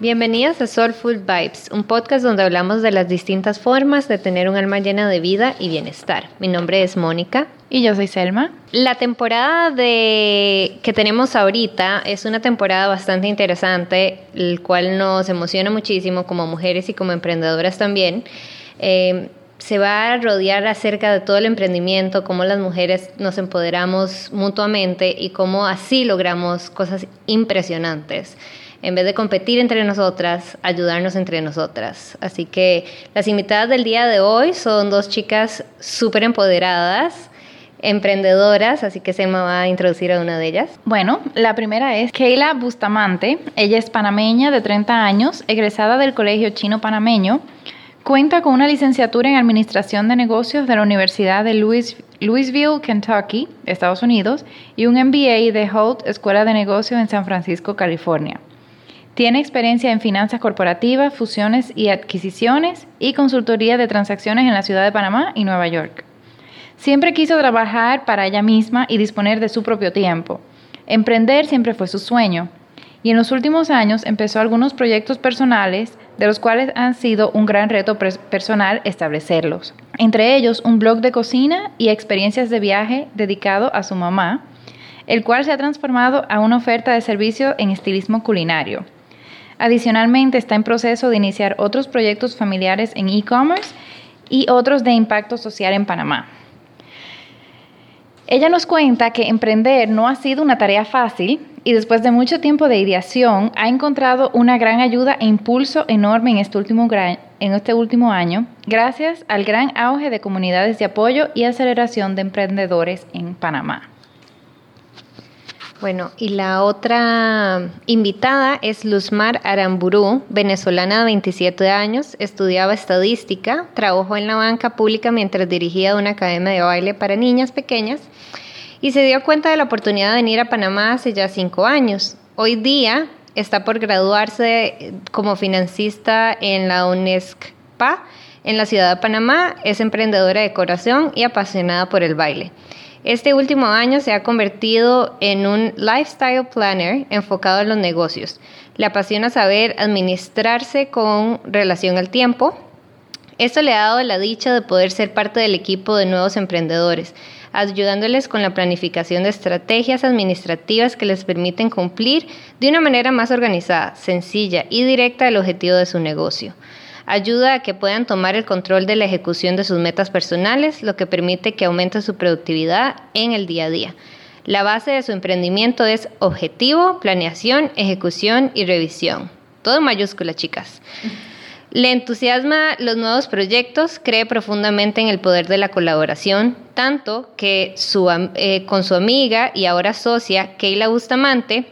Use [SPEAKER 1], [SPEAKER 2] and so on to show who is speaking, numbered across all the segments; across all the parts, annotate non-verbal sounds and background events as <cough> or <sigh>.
[SPEAKER 1] Bienvenidos a Soulful Vibes, un podcast donde hablamos de las distintas formas de tener un alma llena de vida y bienestar. Mi nombre es Mónica.
[SPEAKER 2] Y yo soy Selma.
[SPEAKER 1] La temporada de que tenemos ahorita es una temporada bastante interesante, el cual nos emociona muchísimo como mujeres y como emprendedoras también. Eh, se va a rodear acerca de todo el emprendimiento, cómo las mujeres nos empoderamos mutuamente y cómo así logramos cosas impresionantes en vez de competir entre nosotras, ayudarnos entre nosotras. Así que las invitadas del día de hoy son dos chicas súper empoderadas, emprendedoras, así que se me va a introducir a una de ellas.
[SPEAKER 2] Bueno, la primera es Keila Bustamante. Ella es panameña de 30 años, egresada del Colegio Chino Panameño. Cuenta con una licenciatura en Administración de Negocios de la Universidad de Louisville, Kentucky, Estados Unidos, y un MBA de Holt Escuela de Negocios en San Francisco, California. Tiene experiencia en finanzas corporativas, fusiones y adquisiciones y consultoría de transacciones en la ciudad de Panamá y Nueva York. Siempre quiso trabajar para ella misma y disponer de su propio tiempo. Emprender siempre fue su sueño. Y en los últimos años empezó algunos proyectos personales, de los cuales han sido un gran reto personal establecerlos. Entre ellos, un blog de cocina y experiencias de viaje dedicado a su mamá, el cual se ha transformado a una oferta de servicio en estilismo culinario. Adicionalmente, está en proceso de iniciar otros proyectos familiares en e-commerce y otros de impacto social en Panamá. Ella nos cuenta que emprender no ha sido una tarea fácil y después de mucho tiempo de ideación ha encontrado una gran ayuda e impulso enorme en este último, este año gracias al gran auge de comunidades de apoyo y aceleración de emprendedores en Panamá.
[SPEAKER 1] Bueno, y la otra invitada es Luzmar Aramburú, venezolana de 27 años, estudiaba estadística, trabajó en la banca pública mientras dirigía una academia de baile para niñas pequeñas y se dio cuenta de la oportunidad de venir a Panamá hace ya cinco años. Hoy día está por graduarse como financista en la UNESCPA en la ciudad de Panamá, es emprendedora de corazón y apasionada por el baile. Este último año se ha convertido en un lifestyle planner enfocado en los negocios. Le apasiona saber administrarse con relación al tiempo. Esto le ha dado la dicha de poder ser parte del equipo de nuevos emprendedores, ayudándoles con la planificación de estrategias administrativas que les permiten cumplir de una manera más organizada, sencilla y directa el objetivo de su negocio ayuda a que puedan tomar el control de la ejecución de sus metas personales, lo que permite que aumente su productividad en el día a día. La base de su emprendimiento es objetivo, planeación, ejecución y revisión. Todo en mayúscula, chicas. Le entusiasma los nuevos proyectos, cree profundamente en el poder de la colaboración, tanto que eh, con su amiga y ahora socia, Keila Bustamante,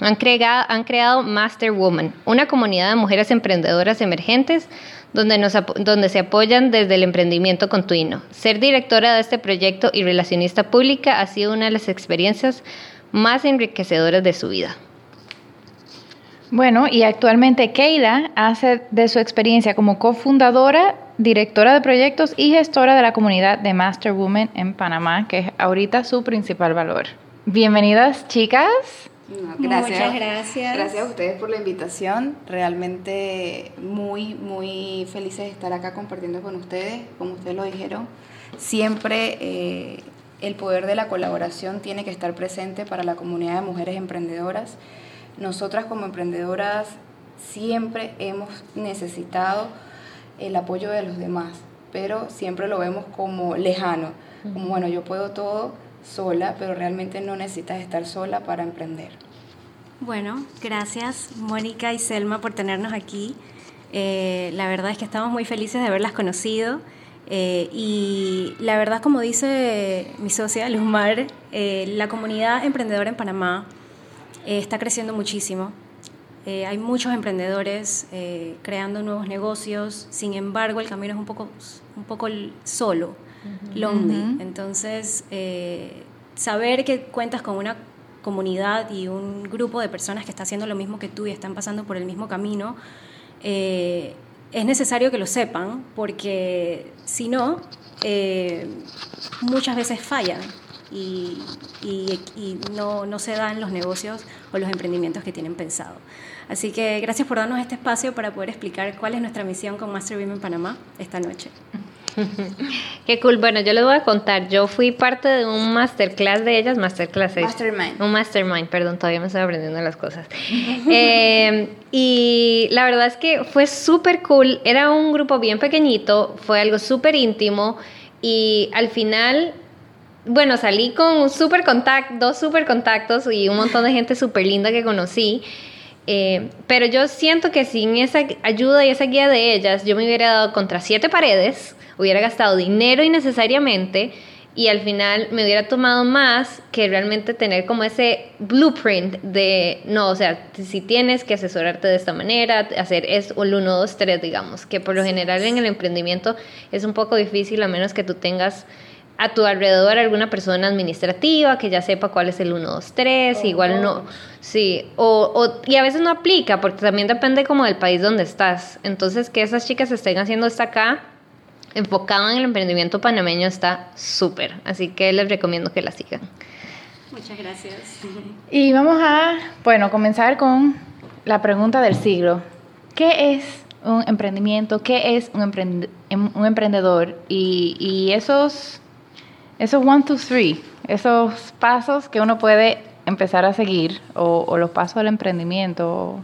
[SPEAKER 1] han creado, Master Woman, una comunidad de mujeres emprendedoras emergentes donde, se apoyan desde el emprendimiento continuo. Ser directora de este proyecto y relacionista pública ha sido una de las experiencias más enriquecedoras de su vida.
[SPEAKER 2] Bueno, y actualmente Keila hace de su experiencia como cofundadora, directora de proyectos y gestora de la comunidad de Master Woman en Panamá, que es ahorita su principal valor. Bienvenidas, chicas
[SPEAKER 3] gracias. Muchas gracias. Gracias a ustedes por la invitación. Realmente muy, muy felices de estar acá compartiendo con ustedes. Como ustedes lo dijeron, siempre eh, el poder de la colaboración tiene que estar presente para la comunidad de mujeres emprendedoras. Nosotras como emprendedoras siempre hemos necesitado el apoyo de los demás, pero siempre lo vemos como lejano, como bueno, yo puedo todo sola, pero realmente no necesitas estar sola para emprender.
[SPEAKER 4] Bueno, gracias Mónica y Selma por tenernos aquí. Eh, la verdad es que estamos muy felices de haberlas conocido. Eh, y la verdad, como dice mi socia Luzmar, eh, la comunidad emprendedora en Panamá está creciendo muchísimo. hay muchos emprendedores creando nuevos negocios, sin embargo el camino es un poco, un poco solo lonely. Entonces, eh, saber que cuentas con una comunidad y un grupo de personas que está haciendo lo mismo que tú y están pasando por el mismo camino, eh, es necesario que lo sepan, porque si no, eh, muchas veces fallan y, no, no, se dan los negocios o los emprendimientos que tienen pensado. Así que gracias por darnos este espacio para poder explicar cuál es nuestra misión con Master Women Panamá esta noche. <laughs>
[SPEAKER 1] Qué cool. Bueno, yo les voy a contar. Yo fui parte de un masterclass de ellas, masterclass.
[SPEAKER 3] Mastermind.
[SPEAKER 1] Un mastermind, perdón, todavía me estoy aprendiendo las cosas. <laughs> Eh, y la verdad es que fue súper cool. Era un grupo bien pequeñito, fue algo súper íntimo. Y al final bueno, salí con un super contacto, dos super contactos y un montón de gente súper linda que conocí. Eh, pero yo siento que sin esa ayuda y esa guía de ellas, yo me hubiera dado contra siete paredes, hubiera gastado dinero innecesariamente y al final me hubiera tomado más que realmente tener como ese blueprint de, no, o sea, si tienes que asesorarte de esta manera, hacer es el 1, 2, 3, digamos, que por lo general en el emprendimiento es un poco difícil a menos que tú tengas a tu alrededor alguna persona administrativa que ya sepa cuál es el 1, 2, 3, igual no, sí, o, o, y a veces no aplica porque también depende como del país donde estás. Entonces que esas chicas estén haciendo esto acá, enfocado en el emprendimiento panameño, está súper. Así que les recomiendo que la sigan.
[SPEAKER 4] Muchas gracias.
[SPEAKER 2] Y vamos a, bueno, comenzar con la pregunta del siglo. ¿Qué es un emprendimiento? ¿Qué es un, un emprendedor? Y, y esos esos one, two, three, esos pasos que uno puede empezar a seguir o, los pasos del emprendimiento.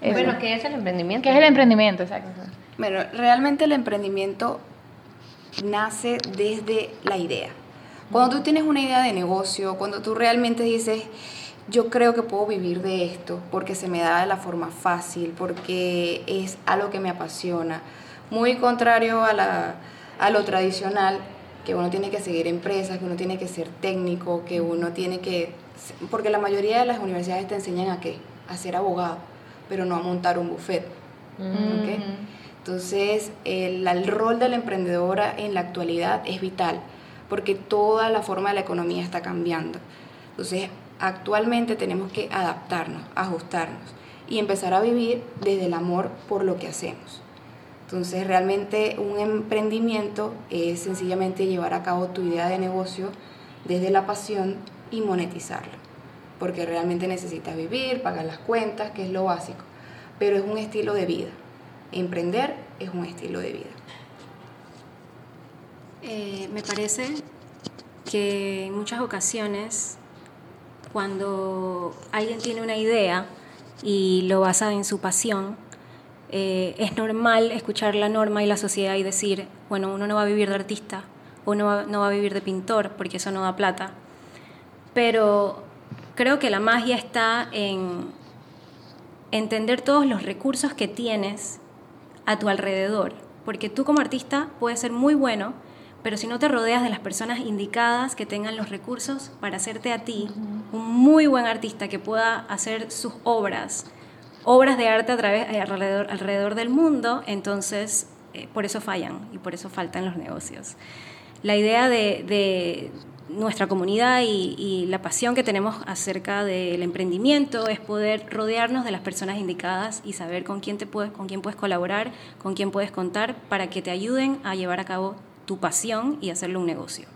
[SPEAKER 1] Bueno, ¿qué es el emprendimiento?
[SPEAKER 2] ¿Qué es el emprendimiento? Exacto.
[SPEAKER 3] Bueno, realmente el emprendimiento nace desde la idea. Cuando tú tienes una idea de negocio, cuando tú realmente dices, yo creo que puedo vivir de esto porque se me da de la forma fácil, porque es algo que me apasiona, muy contrario a, la, a lo tradicional, que uno tiene que seguir empresas, que uno tiene que ser técnico, que uno tiene que... Porque la mayoría de las universidades te enseñan a qué? A ser abogado, pero no a montar un buffet. Entonces, el, el rol de la emprendedora en la actualidad es vital, porque toda la forma de la economía está cambiando. Entonces, actualmente tenemos que adaptarnos, ajustarnos y empezar a vivir desde el amor por lo que hacemos. Entonces realmente un emprendimiento es sencillamente llevar a cabo tu idea de negocio desde la pasión y monetizarlo, porque realmente necesitas vivir, pagar las cuentas, que es lo básico, pero es un estilo de vida. Emprender es un estilo de vida.
[SPEAKER 4] Eh, me parece que en muchas ocasiones cuando alguien tiene una idea y lo basa en su pasión, eh, es normal escuchar la norma y la sociedad y decir, bueno, uno no va a vivir de artista, uno no va a vivir de pintor, porque eso no da plata. Pero creo que la magia está en entender todos los recursos que tienes a tu alrededor, porque tú como artista puedes ser muy bueno, pero si no te rodeas de las personas indicadas que tengan los recursos para hacerte a ti un muy buen artista que pueda hacer sus obras obras de arte a través, eh, alrededor, alrededor del mundo, entonces eh, por eso fallan y por eso faltan los negocios. La idea de, nuestra comunidad y, la pasión que tenemos acerca del emprendimiento es poder rodearnos de las personas indicadas y saber con quién, te puedes, con quién puedes colaborar, con quién puedes contar para que te ayuden a llevar a cabo tu pasión y hacerlo un negocio.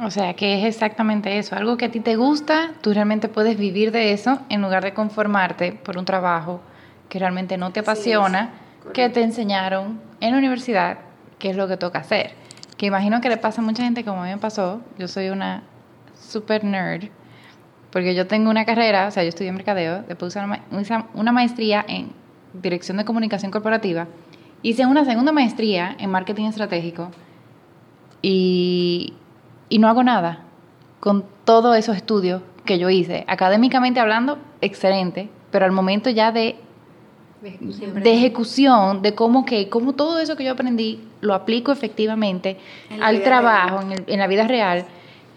[SPEAKER 2] O sea, que es exactamente eso, algo que a ti te gusta, tú realmente puedes vivir de eso en lugar de conformarte por un trabajo que realmente no te apasiona, que te enseñaron en la universidad qué es lo que toca hacer. Que imagino que le pasa a mucha gente como a mí me pasó, yo soy una super nerd, porque yo tengo una carrera, o sea, yo estudié mercadeo, después hice una maestría en dirección de comunicación corporativa, hice una segunda maestría en marketing estratégico y y no hago nada con todos esos estudios que yo hice. Académicamente hablando, excelente, pero al momento ya de, de ejecución, de, cómo que cómo todo eso que yo aprendí lo aplico efectivamente al trabajo, en, en, la vida real,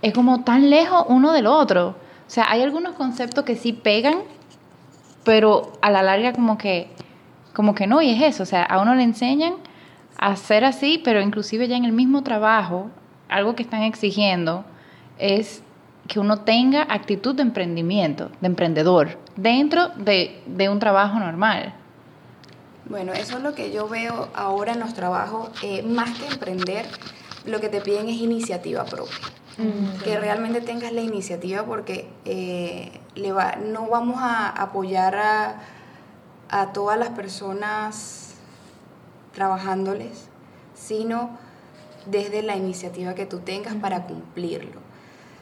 [SPEAKER 2] es como tan lejos uno del otro. O sea, hay algunos conceptos que sí pegan, pero a la larga como que, como que no, y es eso. O sea, a uno le enseñan a hacer así, pero inclusive ya en el mismo trabajo algo que están exigiendo es que uno tenga actitud de emprendimiento, de emprendedor, dentro de, un trabajo normal.
[SPEAKER 3] Bueno, eso es lo que yo veo ahora en los trabajos. Eh, más que emprender, lo que te piden es iniciativa propia. que realmente tengas la iniciativa porque eh, le va, no vamos a apoyar a, a todas las personas trabajándoles, sino desde la iniciativa que tú tengas para cumplirlo.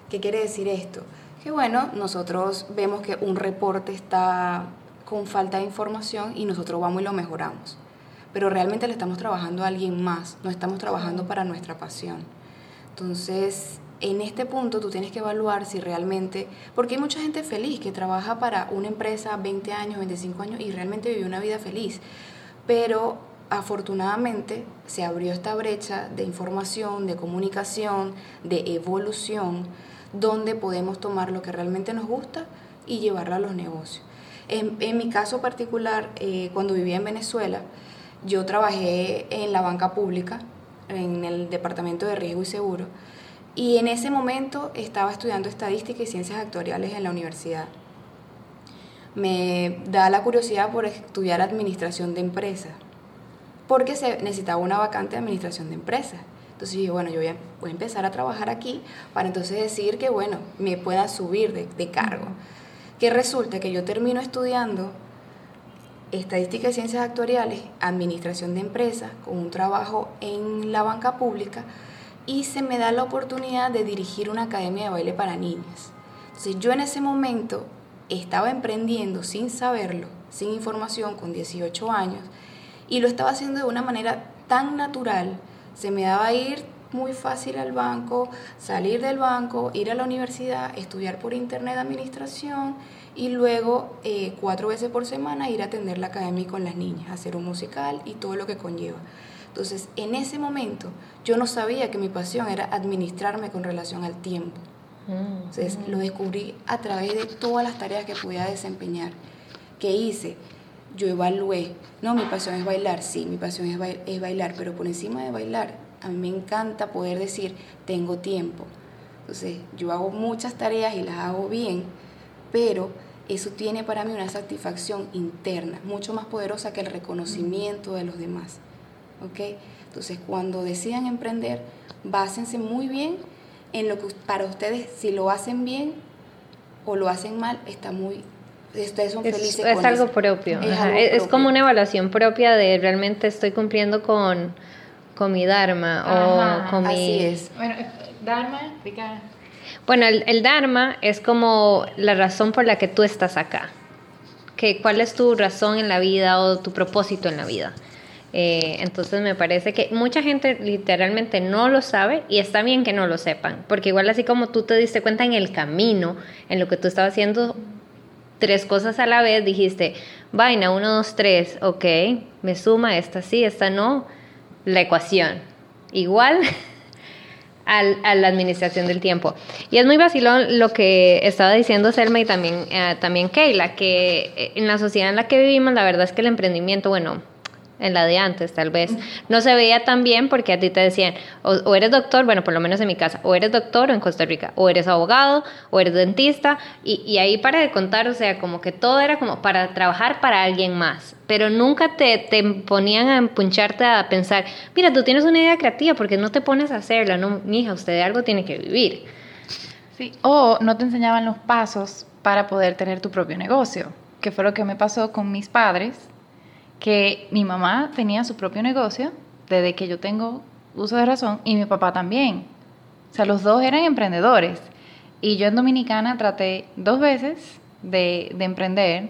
[SPEAKER 3] ¿Qué quiere decir esto? Que bueno, nosotros vemos que un reporte está con falta de información y nosotros vamos y lo mejoramos. Pero realmente le estamos trabajando a alguien más, no estamos trabajando para nuestra pasión. Entonces, en este punto tú tienes que evaluar si realmente, porque hay mucha gente feliz que trabaja para una empresa 20 años, 25 años y realmente vive una vida feliz, pero afortunadamente se abrió esta brecha de información, de comunicación, de evolución, donde podemos tomar lo que realmente nos gusta y llevarlo a los negocios. En, mi caso particular, eh, cuando vivía en Venezuela, yo trabajé en la banca pública, en el Departamento de Riesgo y Seguro, y en ese momento estaba estudiando estadística y ciencias actuariales en la universidad. Me da la curiosidad por estudiar administración de empresas, porque se necesitaba una vacante de administración de empresas. Entonces dije, bueno, yo voy a, voy a, empezar a trabajar aquí para entonces decir que, bueno, me pueda subir de, de cargo que resulta que yo termino estudiando estadística y ciencias actuariales, administración de empresas, con un trabajo en la banca pública, y se me da la oportunidad de dirigir una academia de baile para niñas. Entonces yo en ese momento estaba emprendiendo sin saberlo, sin información, con 18 años, y lo estaba haciendo de una manera tan natural, se me daba ir muy fácil al banco, salir del banco, ir a la universidad, estudiar por internet administración y luego eh, cuatro veces por semana ir a atender la academia con las niñas, hacer un musical y todo lo que conlleva. Entonces, en ese momento yo no sabía que mi pasión era administrarme con relación al tiempo. Mm, Entonces, lo descubrí a través de todas las tareas que podía desempeñar. ¿Qué hice? Yo evalué, no, mi pasión es bailar, sí, mi pasión es bailar, pero por encima de bailar a mí me encanta poder decir, tengo tiempo. Entonces, yo hago muchas tareas y las hago bien, pero eso tiene para mí una satisfacción interna, mucho más poderosa que el reconocimiento de los demás. ¿Ok? Entonces, cuando decidan emprender, básense muy bien en lo que para ustedes, si lo hacen bien o lo hacen mal, está muy ustedes son felices.
[SPEAKER 1] Es, algo propio. es, como una evaluación propia de realmente estoy cumpliendo con, con mi Dharma o con
[SPEAKER 3] mi... es.
[SPEAKER 2] Bueno, Dharma,
[SPEAKER 1] Bueno, el, Dharma es como la razón por la que tú estás acá. Que, ¿Cuál es tu razón en la vida o tu propósito en la vida? Eh, entonces me parece que mucha gente literalmente no lo sabe y está bien que no lo sepan, porque igual así como tú te diste cuenta en el camino, en lo que tú estabas haciendo tres cosas a la vez, dijiste, vaina, uno, dos, tres, ok, me suma, esta sí, esta no, la ecuación. Igual <laughs> a la administración del tiempo. Y es muy vacilón lo que estaba diciendo Selma y también, eh, también Keila, que eh, en la sociedad en la que vivimos, la verdad es que el emprendimiento, bueno, en la de antes tal vez, no se veía tan bien porque a ti te decían, o, eres doctor, bueno, por lo menos en mi casa, o eres doctor o en Costa Rica, o eres abogado, o eres dentista, y, y ahí para de contar, o sea, como que todo era como para trabajar para alguien más, pero nunca te, te ponían a empuncharte a pensar, mira, tú tienes una idea creativa, porque no te pones a hacerla? No, hija, usted de algo tiene que vivir.
[SPEAKER 2] Sí, o no te enseñaban los pasos para poder tener tu propio negocio, que fue lo que me pasó con mis padres que mi mamá tenía su propio negocio desde que yo tengo uso de razón y mi papá también. O sea, los dos eran emprendedores. Y yo en Dominicana traté dos veces de, emprender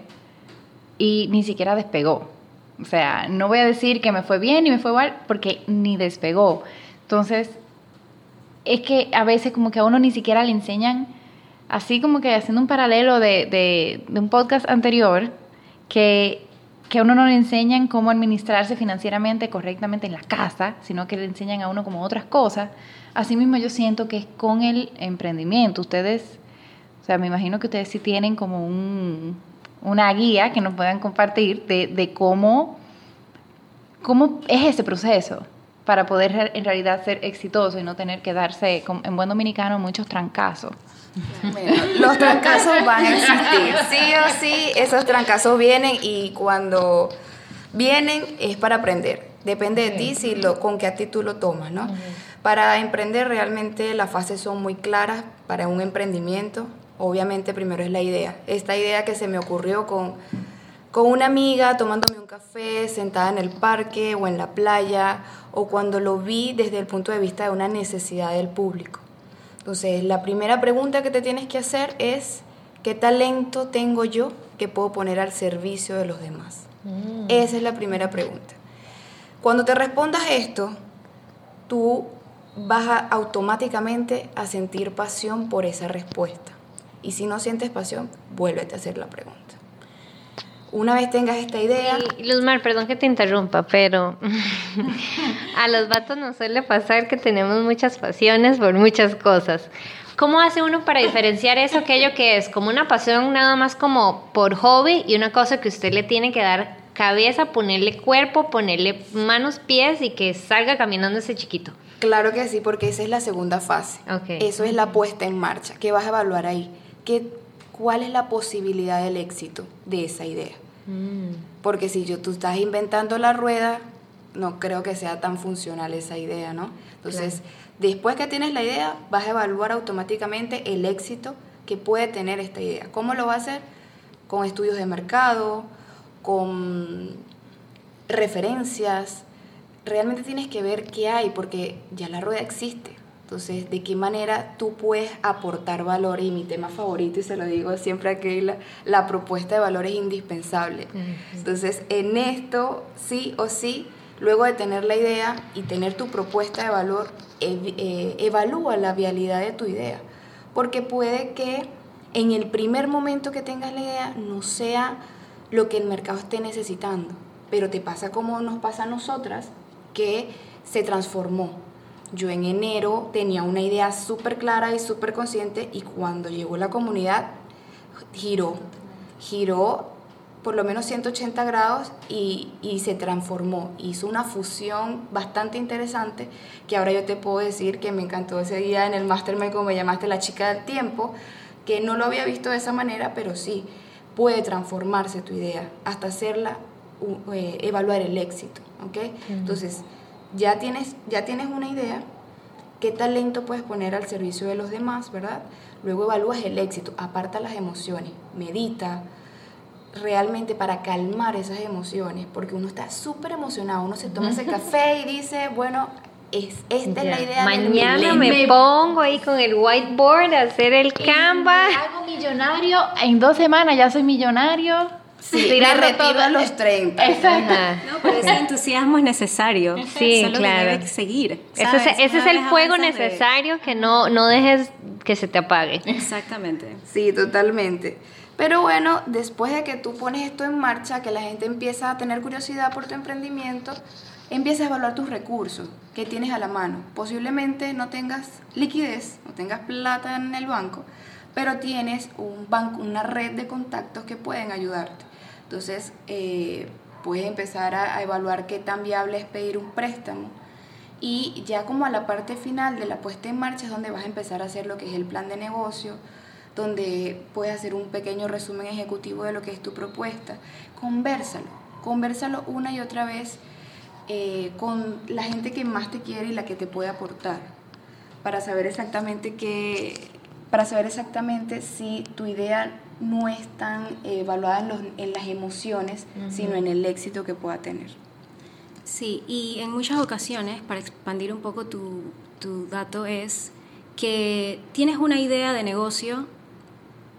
[SPEAKER 2] y ni siquiera despegó. O sea, no voy a decir que me fue bien y me fue mal porque ni despegó. Entonces, es que a veces como que a uno ni siquiera le enseñan, así como que haciendo un paralelo de, de un podcast anterior, que que a uno no le enseñan cómo administrarse financieramente correctamente en la casa, sino que le enseñan a uno como otras cosas. Asimismo yo siento que es con el emprendimiento. Ustedes, o sea, me imagino que ustedes sí tienen como un, una guía que nos puedan compartir de, de cómo, cómo es ese proceso para poder en realidad ser exitoso y no tener que darse, en buen dominicano, muchos trancazos
[SPEAKER 3] los trancazos van a existir, sí o sí, esos trancazos vienen y cuando vienen es para aprender. Depende de ti si lo, con qué actitud lo tomas, ¿no? Para emprender realmente las fases son muy claras para un emprendimiento. Obviamente primero es la idea. Esta idea que se me ocurrió con, con una amiga tomándome un café, sentada en el parque o en la playa, o cuando lo vi desde el punto de vista de una necesidad del público. Entonces, la primera pregunta que te tienes que hacer es, ¿qué talento tengo yo que puedo poner al servicio de los demás? Mm. Esa es la primera pregunta. Cuando te respondas esto, tú vas automáticamente a sentir pasión por esa respuesta. Y si no sientes pasión, vuélvete a hacer la pregunta. Una vez tengas esta idea...
[SPEAKER 1] Y, Luzmar, perdón que te interrumpa, pero a los vatos nos suele pasar que tenemos muchas pasiones por muchas cosas. ¿Cómo hace uno para diferenciar eso, aquello que es como una pasión nada más como por hobby y una cosa que usted le tiene que dar cabeza, ponerle cuerpo, ponerle manos, pies y que salga caminando ese chiquito?
[SPEAKER 3] Claro que sí, porque esa es la segunda fase. Eso es la puesta en marcha. ¿Qué vas a evaluar ahí? ¿Qué, ¿Cuál es la posibilidad del éxito de esa idea? Mm. Porque si yo, tú estás inventando la rueda, no creo que sea tan funcional esa idea, ¿no? Entonces, después que tienes la idea, vas a evaluar automáticamente el éxito que puede tener esta idea. ¿Cómo lo vas a hacer? Con estudios de mercado, con referencias, realmente tienes que ver qué hay, porque ya la rueda existe. Entonces, ¿de qué manera tú puedes aportar valor? Y mi tema favorito, y se lo digo siempre aquí, la, la propuesta de valor es indispensable. Entonces, en esto, sí o sí, luego de tener la idea y tener tu propuesta de valor, eh, evalúa la vialidad de tu idea. Porque puede que en el primer momento que tengas la idea no sea lo que el mercado esté necesitando, pero te pasa como nos pasa a nosotras, que se transformó. Yo en enero tenía una idea súper clara y súper consciente y cuando llegó la comunidad giró, giró por lo menos 180 grados y, y, se transformó. Hizo una fusión bastante interesante que ahora yo te puedo decir que me encantó ese día en el Mastermind, como me llamaste, la chica del tiempo, que no lo había visto de esa manera, pero sí, puede transformarse tu idea hasta hacerla, eh, evaluar el éxito. ¿okay? Entonces, ya tienes, ya tienes una idea, qué talento puedes poner al servicio de los demás, ¿verdad? Luego evalúas el éxito, aparta las emociones, medita realmente para calmar esas emociones, porque uno está súper emocionado, uno se toma ese café y dice, bueno, es, esta es la idea.
[SPEAKER 1] Mañana me, pongo ahí con el whiteboard a hacer el Canva.
[SPEAKER 2] hago millonario, en dos semanas ya soy millonario.
[SPEAKER 3] Sí, la retiro a los 30.
[SPEAKER 4] Exacto. No, <laughs> pero ese entusiasmo es necesario.
[SPEAKER 1] Sí, claro.
[SPEAKER 4] Que seguir.
[SPEAKER 1] Ese, es, el fuego necesario que no, no dejes que se te apague.
[SPEAKER 4] Exactamente.
[SPEAKER 3] Sí, totalmente. Pero bueno, después de que tú pones esto en marcha, que la gente empieza a tener curiosidad por tu emprendimiento, empieza a evaluar tus recursos que tienes a la mano. Posiblemente no tengas liquidez, no tengas plata en el banco, pero tienes un banco, una red de contactos que pueden ayudarte. Entonces, eh, puedes empezar a, evaluar qué tan viable es pedir un préstamo. Y ya como a la parte final de la puesta en marcha es donde vas a empezar a hacer lo que es el plan de negocio, donde puedes hacer un pequeño resumen ejecutivo de lo que es tu propuesta. Conversalo, conversalo una y otra vez eh, con la gente que más te quiere y la que te puede aportar, para saber exactamente qué, para saber exactamente si tu idea no es tan evaluada en, las emociones, sino en el éxito que pueda tener.
[SPEAKER 4] Sí, y en muchas ocasiones, para expandir un poco tu, tu dato, es que tienes una idea de negocio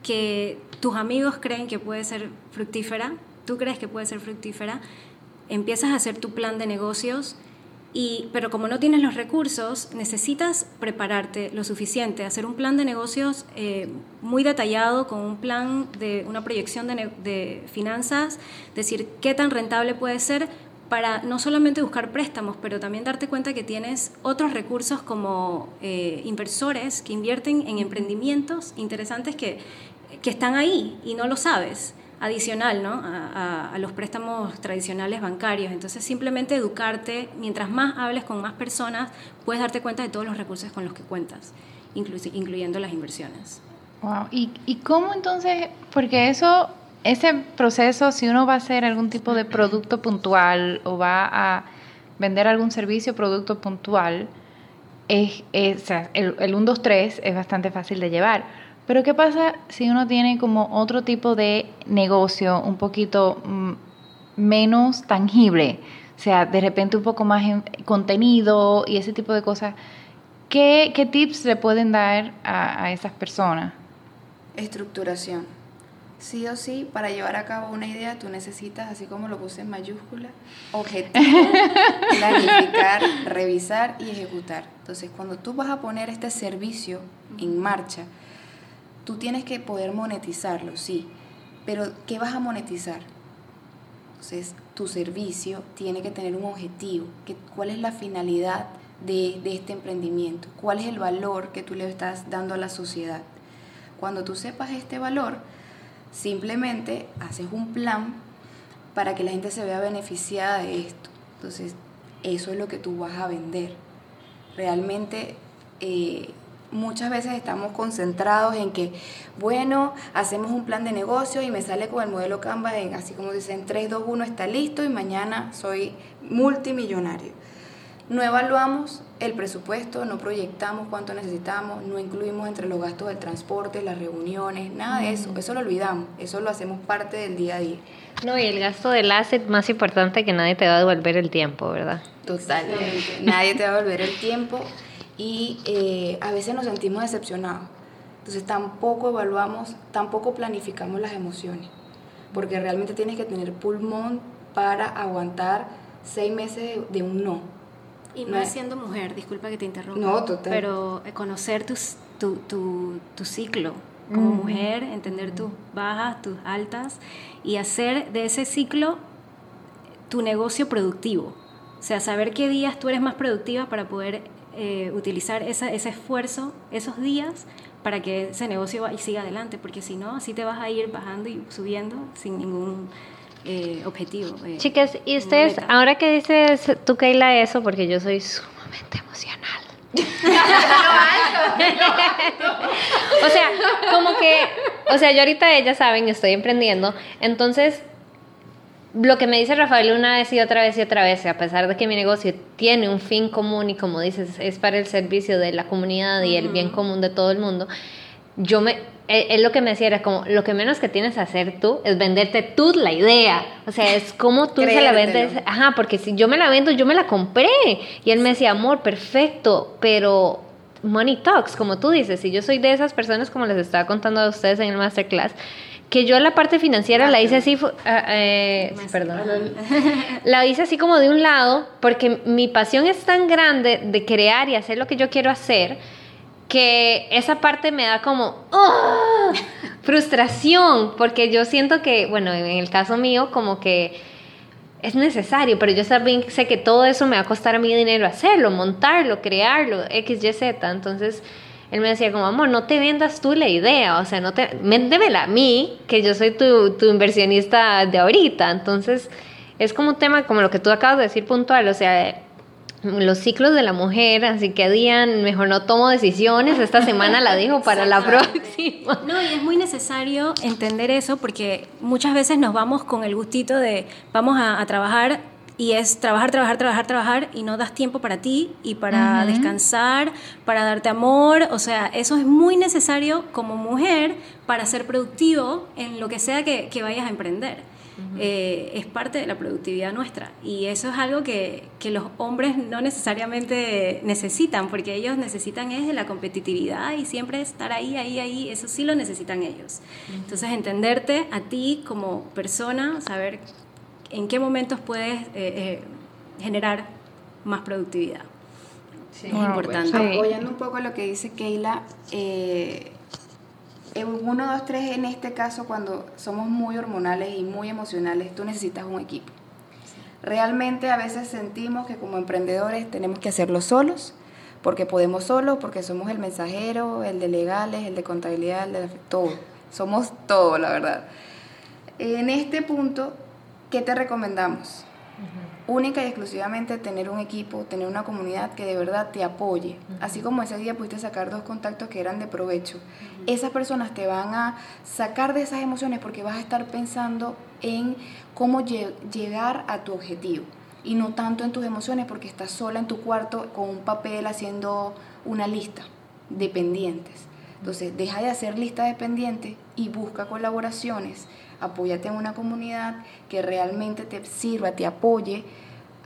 [SPEAKER 4] que tus amigos creen que puede ser fructífera, tú crees que puede ser fructífera, empiezas a hacer tu plan de negocios y, pero como no tienes los recursos, necesitas prepararte lo suficiente, hacer un plan de negocios eh, muy detallado, con un plan de una proyección de, de, finanzas, decir qué tan rentable puede ser para no solamente buscar préstamos, pero también darte cuenta que tienes otros recursos como eh, inversores que invierten en emprendimientos interesantes que, que están ahí y no lo sabes adicional ¿no? a, los préstamos tradicionales bancarios. Entonces, simplemente educarte, mientras más hables con más personas, puedes darte cuenta de todos los recursos con los que cuentas, incluyendo las inversiones.
[SPEAKER 2] Wow. ¿Y, ¿Y cómo entonces? Porque eso, ese proceso, si uno va a hacer algún tipo de producto puntual o va a vender algún servicio o producto puntual, es, el, el 1, 2, 3 es bastante fácil de llevar. Pero ¿qué pasa si uno tiene como otro tipo de negocio un poquito mm, menos tangible? O sea, de repente un poco más en contenido y ese tipo de cosas. ¿Qué, qué tips le pueden dar a, a esas personas?
[SPEAKER 3] Estructuración. Sí o sí, para llevar a cabo una idea, tú necesitas, así como lo puse en mayúscula, objetivo, <laughs> planificar, revisar y ejecutar. Entonces, cuando tú vas a poner este servicio en marcha, tú tienes que poder monetizarlo, sí, pero ¿qué vas a monetizar? Entonces, tu servicio tiene que tener un objetivo, que, cuál es la finalidad de, de este emprendimiento, cuál es el valor que tú le estás dando a la sociedad. Cuando tú sepas este valor, simplemente haces un plan para que la gente se vea beneficiada de esto. Entonces, eso es lo que tú vas a vender. Realmente eh, muchas veces estamos concentrados en que, bueno, hacemos un plan de negocio y me sale con el modelo Canva, en, así como dicen, 3, 2, 1 está listo y mañana soy multimillonario. No evaluamos el presupuesto, no proyectamos cuánto necesitamos, no incluimos entre los gastos del transporte, las reuniones, nada de eso. Eso lo olvidamos, eso lo hacemos parte del día a día.
[SPEAKER 1] No, y el gasto del asset más importante que nadie te va a devolver el tiempo, ¿verdad?
[SPEAKER 3] Totalmente. nadie te va a devolver el tiempo y eh, a veces nos sentimos decepcionados. Entonces tampoco evaluamos, tampoco planificamos las emociones, porque realmente tienes que tener pulmón para aguantar seis meses de un no.
[SPEAKER 4] Y más siendo mujer, disculpa que te interrumpa.
[SPEAKER 3] No, total.
[SPEAKER 4] Pero eh, conocer tu, tu, tu, tu ciclo como mujer, entender tus bajas, tus altas y hacer de ese ciclo tu negocio productivo. O sea, saber qué días tú eres más productiva para poder eh, utilizar esa, ese esfuerzo, esos días, para que ese negocio siga adelante, porque si no, así te vas a ir bajando y subiendo sin ningún eh, objetivo.
[SPEAKER 1] Eh, Chicas, y ustedes, ahora que dices tú, Keila, eso, porque yo soy sumamente emocional. <laughs> <laughs> o sea, como que, o sea, yo ahorita ellas saben, estoy emprendiendo, entonces lo que me dice Rafael una vez y otra vez y otra vez, a pesar de que mi negocio tiene un fin común y como dices, es para el servicio de la comunidad y el bien común de todo el mundo, yo me, él, lo que me decía era como, lo que menos que tienes que hacer tú es venderte tú la idea. O sea, es como tú se la vendes. Ajá, porque si yo me la vendo, yo me la compré. Y él me decía, amor, perfecto, pero money talks, como tú dices. Y yo soy de esas personas, como les estaba contando a ustedes en el masterclass, que yo la parte financiera la hice así, ah, eh, perdón, <laughs> la hice así como de un lado, porque mi pasión es tan grande de crear y hacer lo que yo quiero hacer, que esa parte me da como ¡oh! <laughs> frustración, porque yo siento que, bueno, en el caso mío, como que es necesario, pero yo también sé que todo eso me va a costar a mí dinero hacerlo, montarlo, crearlo, X, Y, Z, entonces él me decía como, amor, no te vendas tú la idea, o sea, no te, véndemela a mí, que yo soy tu, tu inversionista de ahorita. Entonces, es como un tema como lo que tú acabas de decir puntual, o sea, los ciclos de la mujer, así que Dian, mejor no tomo decisiones, esta semana la digo para la próxima.
[SPEAKER 4] No, y es muy necesario entender eso porque muchas veces nos vamos con el gustito de vamos a, a trabajar y es trabajar, trabajar, trabajar, trabajar y no das tiempo para ti y para descansar, para darte amor. O sea, eso es muy necesario como mujer para ser productivo en lo que sea que, vayas a emprender. Eh, es parte de la productividad nuestra y eso es algo que, que, los hombres no necesariamente necesitan porque ellos necesitan es de la competitividad y siempre estar ahí, ahí, ahí, eso sí lo necesitan ellos. Entonces entenderte a ti como persona, saber en qué momentos puedes eh, eh, generar más productividad.
[SPEAKER 3] Sí. Es importante. Apoyando un poco lo que dice Keila, eh, uno, dos, tres, en este caso, cuando somos muy hormonales y muy emocionales, tú necesitas un equipo. Realmente a veces sentimos que como emprendedores tenemos que hacerlo solos, porque podemos solos, porque somos el mensajero, el de legales, el de contabilidad, el de todo. Somos todo, la verdad. En este punto ¿qué te recomendamos? Única y exclusivamente tener un equipo, tener una comunidad que de verdad te apoye. Así como ese día pudiste sacar dos contactos que eran de provecho. Esas personas te van a sacar de esas emociones porque vas a estar pensando en cómo llegar a tu objetivo. y no tanto en tus emociones porque estás sola en tu cuarto con un papel haciendo una lista de pendientes. Entonces, deja de hacer lista de pendientes y busca colaboraciones. Apóyate en una comunidad que realmente te sirva, te apoye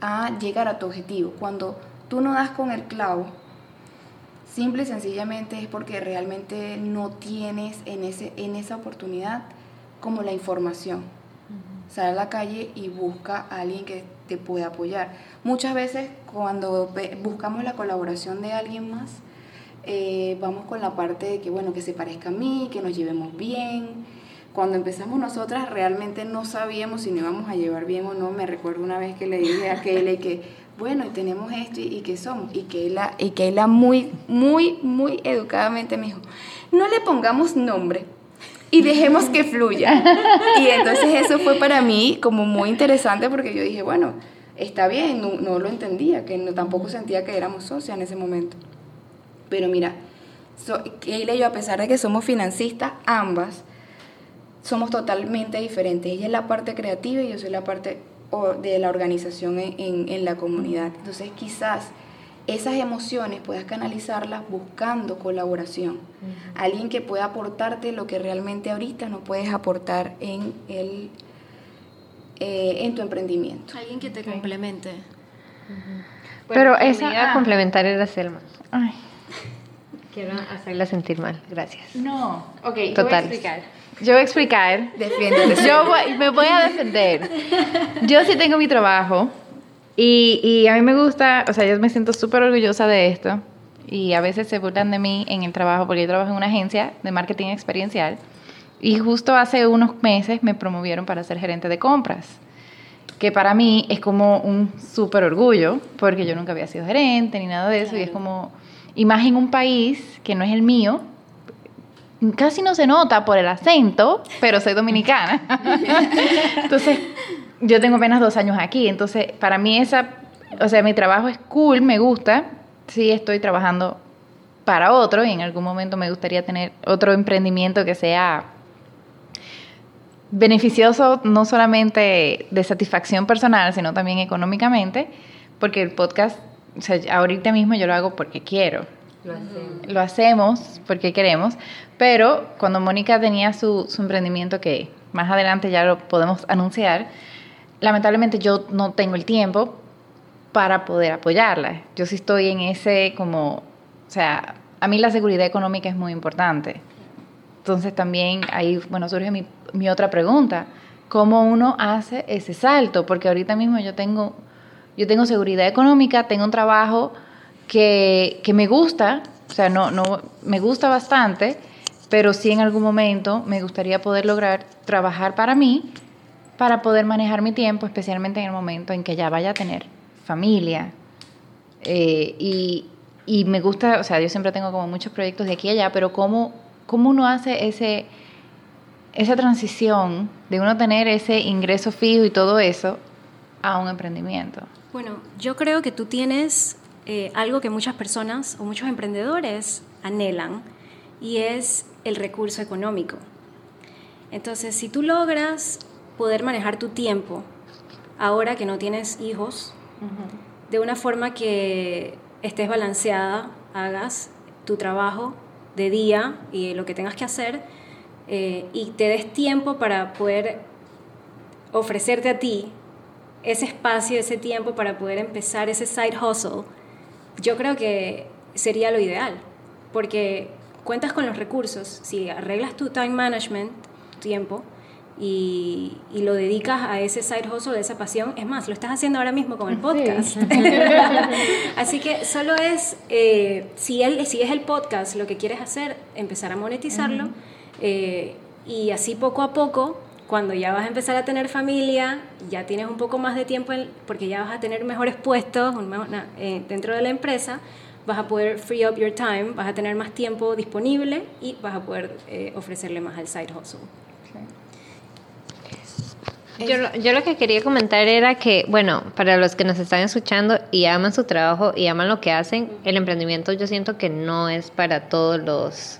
[SPEAKER 3] a llegar a tu objetivo. Cuando tú no das con el clavo, simple y sencillamente es porque realmente no tienes en, ese, en esa oportunidad como la información. Sal a la calle y busca a alguien que te pueda apoyar. Muchas veces cuando buscamos la colaboración de alguien más, eh, vamos con la parte de que, bueno, que se parezca a mí, que nos llevemos bien. Cuando empezamos nosotras realmente no sabíamos si nos íbamos a llevar bien o no. Me recuerdo una vez que le dije a Kelly que, bueno, y tenemos esto y, que somos. Y Keila, y Keila muy, muy, muy educadamente me dijo, no le pongamos nombre, y dejemos que fluya. Y entonces eso fue para mí como muy interesante porque yo dije, bueno, está bien, no, lo entendía, que no, tampoco sentía que éramos socias en ese momento. Pero mira, so, Keila y yo, a pesar de que somos financistas, ambas, somos totalmente diferentes. Ella es la parte creativa y yo soy la parte de la organización en, en, la comunidad. Entonces quizás esas emociones puedas canalizarlas buscando colaboración. Alguien que pueda aportarte lo que realmente ahorita no puedes aportar en, el, eh, en tu emprendimiento.
[SPEAKER 4] Alguien que te complemente.
[SPEAKER 1] Pero esa idea complementaria era Selma. Ay. Quiero hacerla sentir mal, gracias.
[SPEAKER 2] No, ok, Total. yo voy a explicar. Yo voy a explicar. Defiéndete. <laughs> Yo me voy a defender. Yo sí tengo mi trabajo. Y, y a mí me gusta, o sea, yo me siento súper orgullosa de esto. Y a veces se burlan de mí en el trabajo, porque yo trabajo en una agencia de marketing experiencial. Y justo hace unos meses me promovieron para ser gerente de compras que para mí es como un súper orgullo, porque yo nunca había sido gerente ni nada de eso, y es como y más en un país que no es el mío, casi no se nota por el acento, pero soy dominicana. <laughs> entonces, yo tengo apenas dos años aquí, entonces para mí esa, o sea, mi trabajo es cool, me gusta, sí estoy trabajando para otro y en algún momento me gustaría tener otro emprendimiento que sea beneficioso no solamente de satisfacción personal, sino también económicamente, porque el podcast o sea, ahorita mismo yo lo hago porque quiero. Lo hacemos. Lo hacemos porque queremos, pero cuando Mónica tenía su, su emprendimiento, que más adelante ya lo podemos anunciar, lamentablemente yo no tengo el tiempo para poder apoyarla. Yo sí estoy en ese como, o sea, a mí la seguridad económica es muy importante. Entonces también ahí, bueno, surge mi, mi otra pregunta. ¿Cómo uno hace ese salto? Porque ahorita mismo yo tengo yo tengo seguridad económica, tengo un trabajo que, me gusta, o sea, no, no, me gusta bastante, pero sí en algún momento me gustaría poder lograr trabajar para mí, para poder manejar mi tiempo, especialmente en el momento en que ya vaya a tener familia. Eh, y, y, me gusta, o sea, yo siempre tengo como muchos proyectos de aquí y allá, pero ¿cómo, cómo uno hace ese, esa transición de uno tener ese ingreso fijo y todo eso a un emprendimiento?
[SPEAKER 4] Bueno, yo creo que tú tienes eh, algo que muchas personas o muchos emprendedores anhelan y es el recurso económico. Entonces, si tú logras poder manejar tu tiempo ahora que no tienes hijos, de una forma que estés balanceada, hagas tu trabajo de día y lo que tengas que hacer eh, y te des tiempo para poder ofrecerte a ti ese espacio, ese tiempo para poder empezar ese side hustle, yo creo que sería lo ideal, porque cuentas con los recursos, si arreglas tu time management, tu tiempo, y, lo dedicas a ese side hustle, a esa pasión, es más, lo estás haciendo ahora mismo con el podcast. <laughs> Así que solo es, eh, si, él, si es el podcast lo que quieres hacer, empezar a monetizarlo, eh, y así poco a poco cuando ya vas a empezar a tener familia, ya tienes un poco más de tiempo porque ya vas a tener mejores puestos eh, dentro de la empresa, vas a poder free up your time, vas a tener más tiempo disponible y vas a poder eh, ofrecerle más al side hustle.
[SPEAKER 1] Yo, yo, lo que quería comentar era que, bueno, para los que nos están escuchando y aman su trabajo y aman lo que hacen, el emprendimiento yo siento que no es para todos los,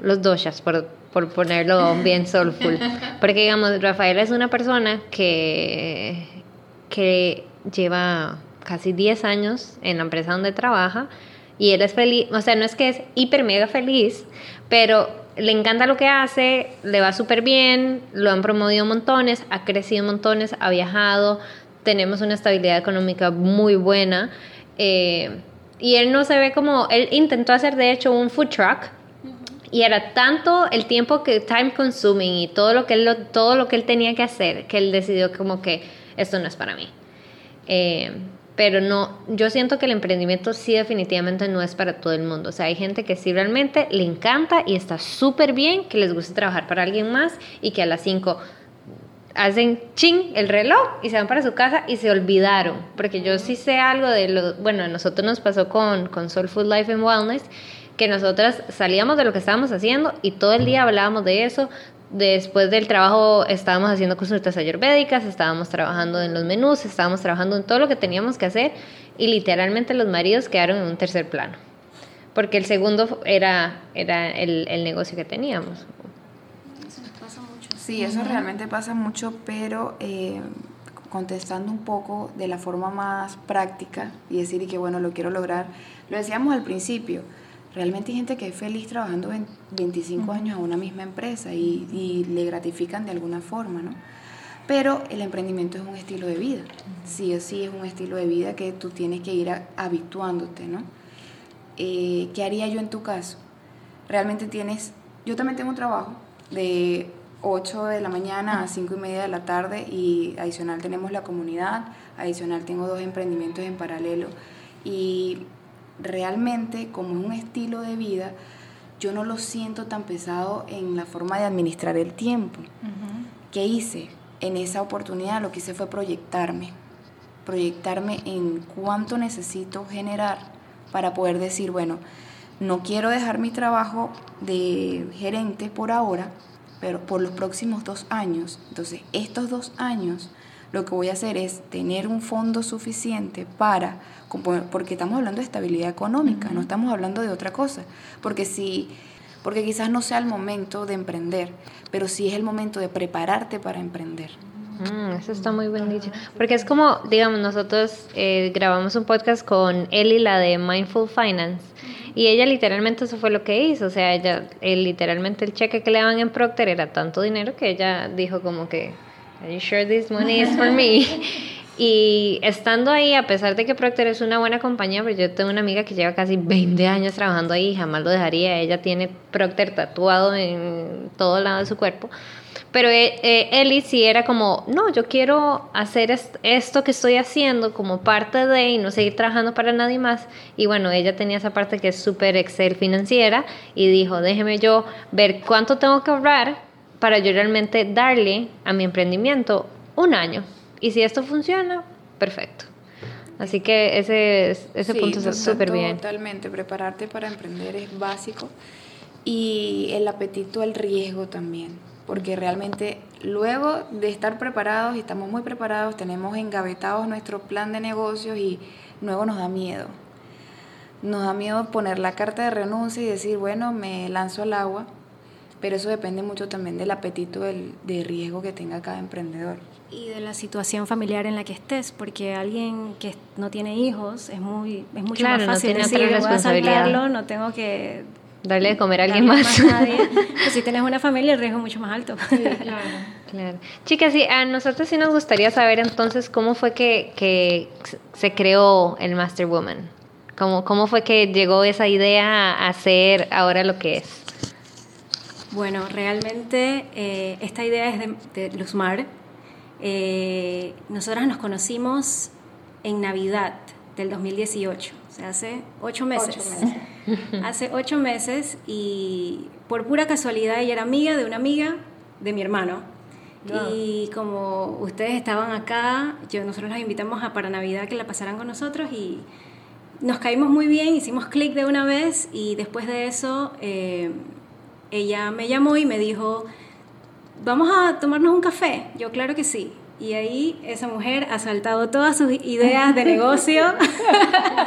[SPEAKER 1] los doshas, por por ponerlo bien soulful. <laughs> Porque, digamos, Rafaela es una persona que, que lleva casi 10 años en la empresa donde trabaja y él es feliz, o sea, no es que es hiper mega feliz, pero le encanta lo que hace, le va súper bien, lo han promovido montones, ha crecido montones, ha viajado, tenemos una estabilidad económica muy buena. Eh, y él no se ve como, él intentó hacer de hecho un food truck y era tanto el tiempo que time consuming y todo lo que él, todo lo que él tenía que hacer que él decidió como que esto no es para mí. Eh, pero no, yo siento que el emprendimiento sí definitivamente no es para todo el mundo. O sea, hay gente que sí realmente le encanta y está súper bien, que les gusta trabajar para alguien más y que a las 5 hacen ching el reloj y se van para su casa y se olvidaron. Porque yo sí sé algo de lo, bueno, a nosotros nos pasó con, con Soul Food Life and Wellness, que nosotras salíamos de lo que estábamos haciendo y todo el día hablábamos de eso. Después del trabajo estábamos haciendo consultas ayurvédicas, estábamos trabajando en los menús, estábamos trabajando en todo lo que teníamos que hacer y literalmente los maridos quedaron en un tercer plano. Porque el segundo era, era el, el negocio que teníamos.
[SPEAKER 3] Sí, eso realmente pasa mucho, pero eh, contestando un poco de la forma más práctica y decir que bueno, lo quiero lograr, lo decíamos al principio, realmente hay gente que es feliz trabajando 25 años en una misma empresa y, le gratifican de alguna forma, ¿no? Pero el emprendimiento es un estilo de vida, sí o sí es un estilo de vida que tú tienes que ir habituándote, ¿no? Eh, ¿Qué haría yo en tu caso? Realmente tienes, yo también tengo un trabajo de 8 de la mañana a 5 y media de la tarde y adicional tenemos la comunidad, adicional tengo dos emprendimientos en paralelo y realmente como es un estilo de vida, yo no lo siento tan pesado en la forma de administrar el tiempo. ¿Qué hice? En esa oportunidad lo que hice fue proyectarme, proyectarme en cuánto necesito generar para poder decir, bueno, no quiero dejar mi trabajo de gerente por ahora, pero por los próximos dos años. Entonces, estos dos años lo que voy a hacer es tener un fondo suficiente para, porque estamos hablando de estabilidad económica, no estamos hablando de otra cosa, porque si porque quizás no sea el momento de emprender, pero sí es el momento de prepararte para emprender.
[SPEAKER 1] Mm, eso está muy bien dicho. Porque es como, digamos, nosotros eh, grabamos un podcast con Eli, la de Mindful Finance, y ella literalmente eso fue lo que hizo, o sea, ella, literalmente el cheque que le daban en Procter era tanto dinero que ella dijo como que, Are you sure this money is for me? <laughs> Y estando ahí, a pesar de que Procter es una buena compañía, pero yo tengo una amiga que lleva casi 20 años trabajando ahí y jamás lo dejaría. Ella tiene Procter tatuado en todo lado de su cuerpo. Pero eh, eh, Ellie sí era como, no, yo quiero hacer esto que estoy haciendo como parte de y no seguir trabajando para nadie más. Y bueno, ella tenía esa parte que es súper Excel financiera y dijo, déjeme yo ver cuánto tengo que ahorrar para yo realmente darle a mi emprendimiento un año. Y si esto funciona, perfecto. Así que ese, ese punto está súper bien.
[SPEAKER 3] Totalmente, prepararte para emprender es básico. Y el apetito al riesgo también porque realmente luego de estar preparados, y estamos muy preparados, tenemos engavetados nuestro plan de negocios y luego nos da miedo. Nos da miedo poner la carta de renuncia y decir, bueno, me lanzo al agua, pero eso depende mucho también del apetito del, de riesgo que tenga cada emprendedor.
[SPEAKER 4] Y de la situación familiar en la que estés, porque alguien que no tiene hijos es muy es mucho más fácil no decir, voy a no tengo que
[SPEAKER 1] darle de comer a alguien más. <laughs>
[SPEAKER 4] pues si tienes una familia, el riesgo es mucho más alto.
[SPEAKER 1] claro. Chicas, sí, a nosotros sí nos gustaría saber entonces cómo fue que, que se creó el Master Woman. ¿Cómo, ¿Cómo fue que llegó esa idea a ser ahora lo que es?
[SPEAKER 4] Bueno, realmente eh, esta idea es de, de Luzmar. Eh, nosotras nos conocimos en Navidad del 2018 hace ocho meses. <laughs> hace ocho meses y por pura casualidad ella era amiga de una amiga de mi hermano. Y como ustedes estaban acá, yo, nosotros las invitamos a para Navidad que la pasaran con nosotros y nos caímos muy bien, hicimos clic de una vez y después de eso eh, ella me llamó y me dijo, vamos a tomarnos un café. Yo claro que sí. Y ahí esa mujer ha saltado todas sus ideas de negocio. <laughs>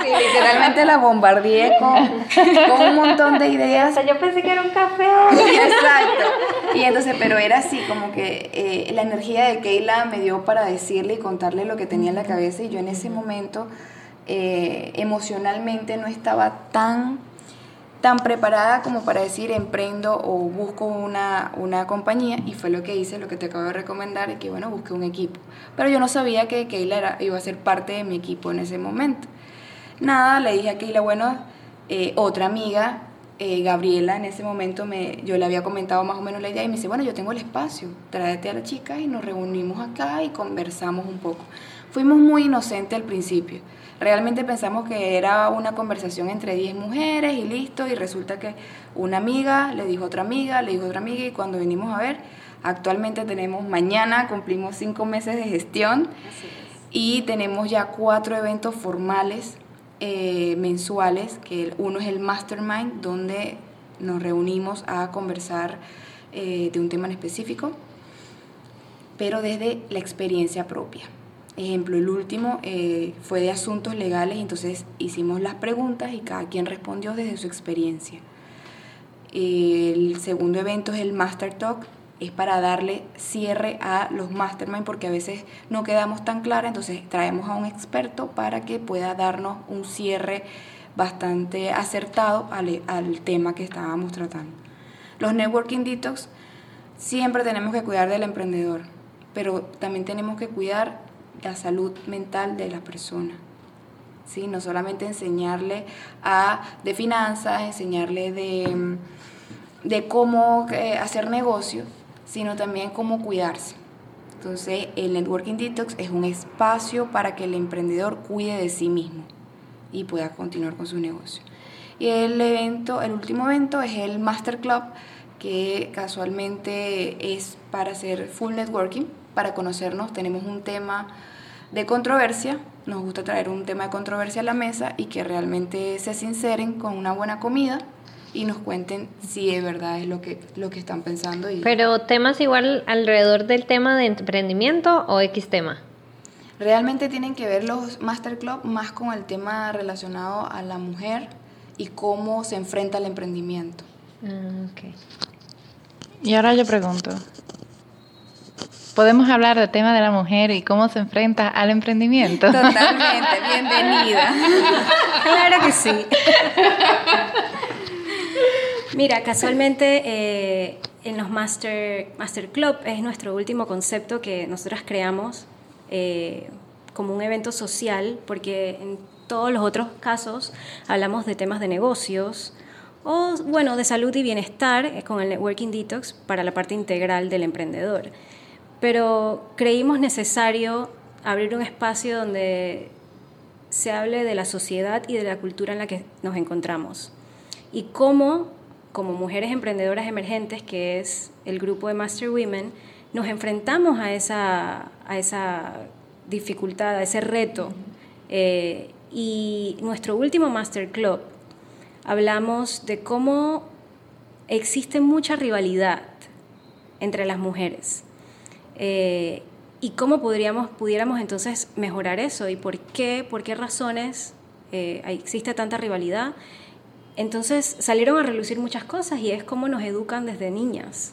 [SPEAKER 3] Sí, literalmente la bombardeé con, un montón de ideas.
[SPEAKER 1] yo pensé que era un café.
[SPEAKER 3] Exacto. Y entonces, pero era así, como que eh, la energía de Keila me dio para decirle y contarle lo que tenía en la cabeza y yo en ese momento eh, emocionalmente no estaba tan tan preparada como para decir emprendo o busco una, una, compañía y fue lo que hice, lo que te acabo de recomendar, que bueno, busqué un equipo. Pero yo no sabía que Keila iba a ser parte de mi equipo en ese momento. Nada, le dije a Keila, bueno, eh, otra amiga, eh, Gabriela, en ese momento me, yo le había comentado más o menos la idea y me dice, bueno, yo tengo el espacio, tráete a la chica y nos reunimos acá y conversamos un poco. Fuimos muy inocentes al principio Realmente pensamos que era una conversación entre 10 mujeres y listo, y resulta que una amiga le dijo a otra amiga, le dijo a otra amiga, y cuando vinimos a ver, actualmente tenemos, mañana cumplimos cinco meses de gestión y tenemos ya cuatro eventos formales eh, mensuales, que uno es el Mastermind, donde nos reunimos a conversar eh, de un tema en específico, pero desde la experiencia propia. Ejemplo, el último eh, fue de asuntos legales, entonces hicimos las preguntas y cada quien respondió desde su experiencia. El segundo evento es el Master Talk, es para darle cierre a los mastermind porque a veces no quedamos tan claras, entonces traemos a un experto para que pueda darnos un cierre bastante acertado al, al tema que estábamos tratando. Los Networking Detox, siempre tenemos que cuidar del emprendedor, pero también tenemos que cuidar la salud mental de la persona. ¿sí? No solamente enseñarle a, de finanzas, enseñarle de, de cómo eh, hacer negocio, sino también cómo cuidarse. Entonces, el Networking Detox es un espacio para que el emprendedor cuide de sí mismo y pueda continuar con su negocio. Y el evento, el último evento es el Master Club, que casualmente es para hacer full networking, para conocernos. Tenemos un tema de controversia, nos gusta traer un tema de controversia a la mesa y que realmente se sinceren con una buena comida y nos cuenten si es verdad es lo que, lo que están pensando. Y...
[SPEAKER 1] Pero temas igual alrededor del tema de emprendimiento o X tema.
[SPEAKER 3] Realmente tienen que ver los Master Club más con el tema relacionado a la mujer y cómo se enfrenta al emprendimiento.
[SPEAKER 1] Ah, okay.
[SPEAKER 2] Y ahora yo pregunto, podemos hablar del tema de la mujer y cómo se enfrenta al emprendimiento.
[SPEAKER 3] Totalmente, bienvenida. <laughs>
[SPEAKER 4] claro que sí. <laughs> Mira, casualmente eh, en los Master, Master Club es nuestro último concepto que nosotras creamos eh, como un evento social, porque en todos los otros casos hablamos de temas de negocios o, bueno, de salud y bienestar con el Networking Detox para la parte integral del emprendedor. Pero creímos necesario abrir un espacio donde se hable de la sociedad y de la cultura en la que nos encontramos y cómo, como mujeres emprendedoras emergentes, que es el grupo de Master Women, nos enfrentamos a esa, a esa dificultad, a ese reto. Eh, y nuestro último Master Club hablamos de cómo existe mucha rivalidad entre las mujeres eh, ¿Y cómo podríamos, pudiéramos entonces mejorar eso? ¿Y por qué, por qué razones eh, existe tanta rivalidad? Entonces salieron a relucir muchas cosas y es cómo nos educan desde niñas,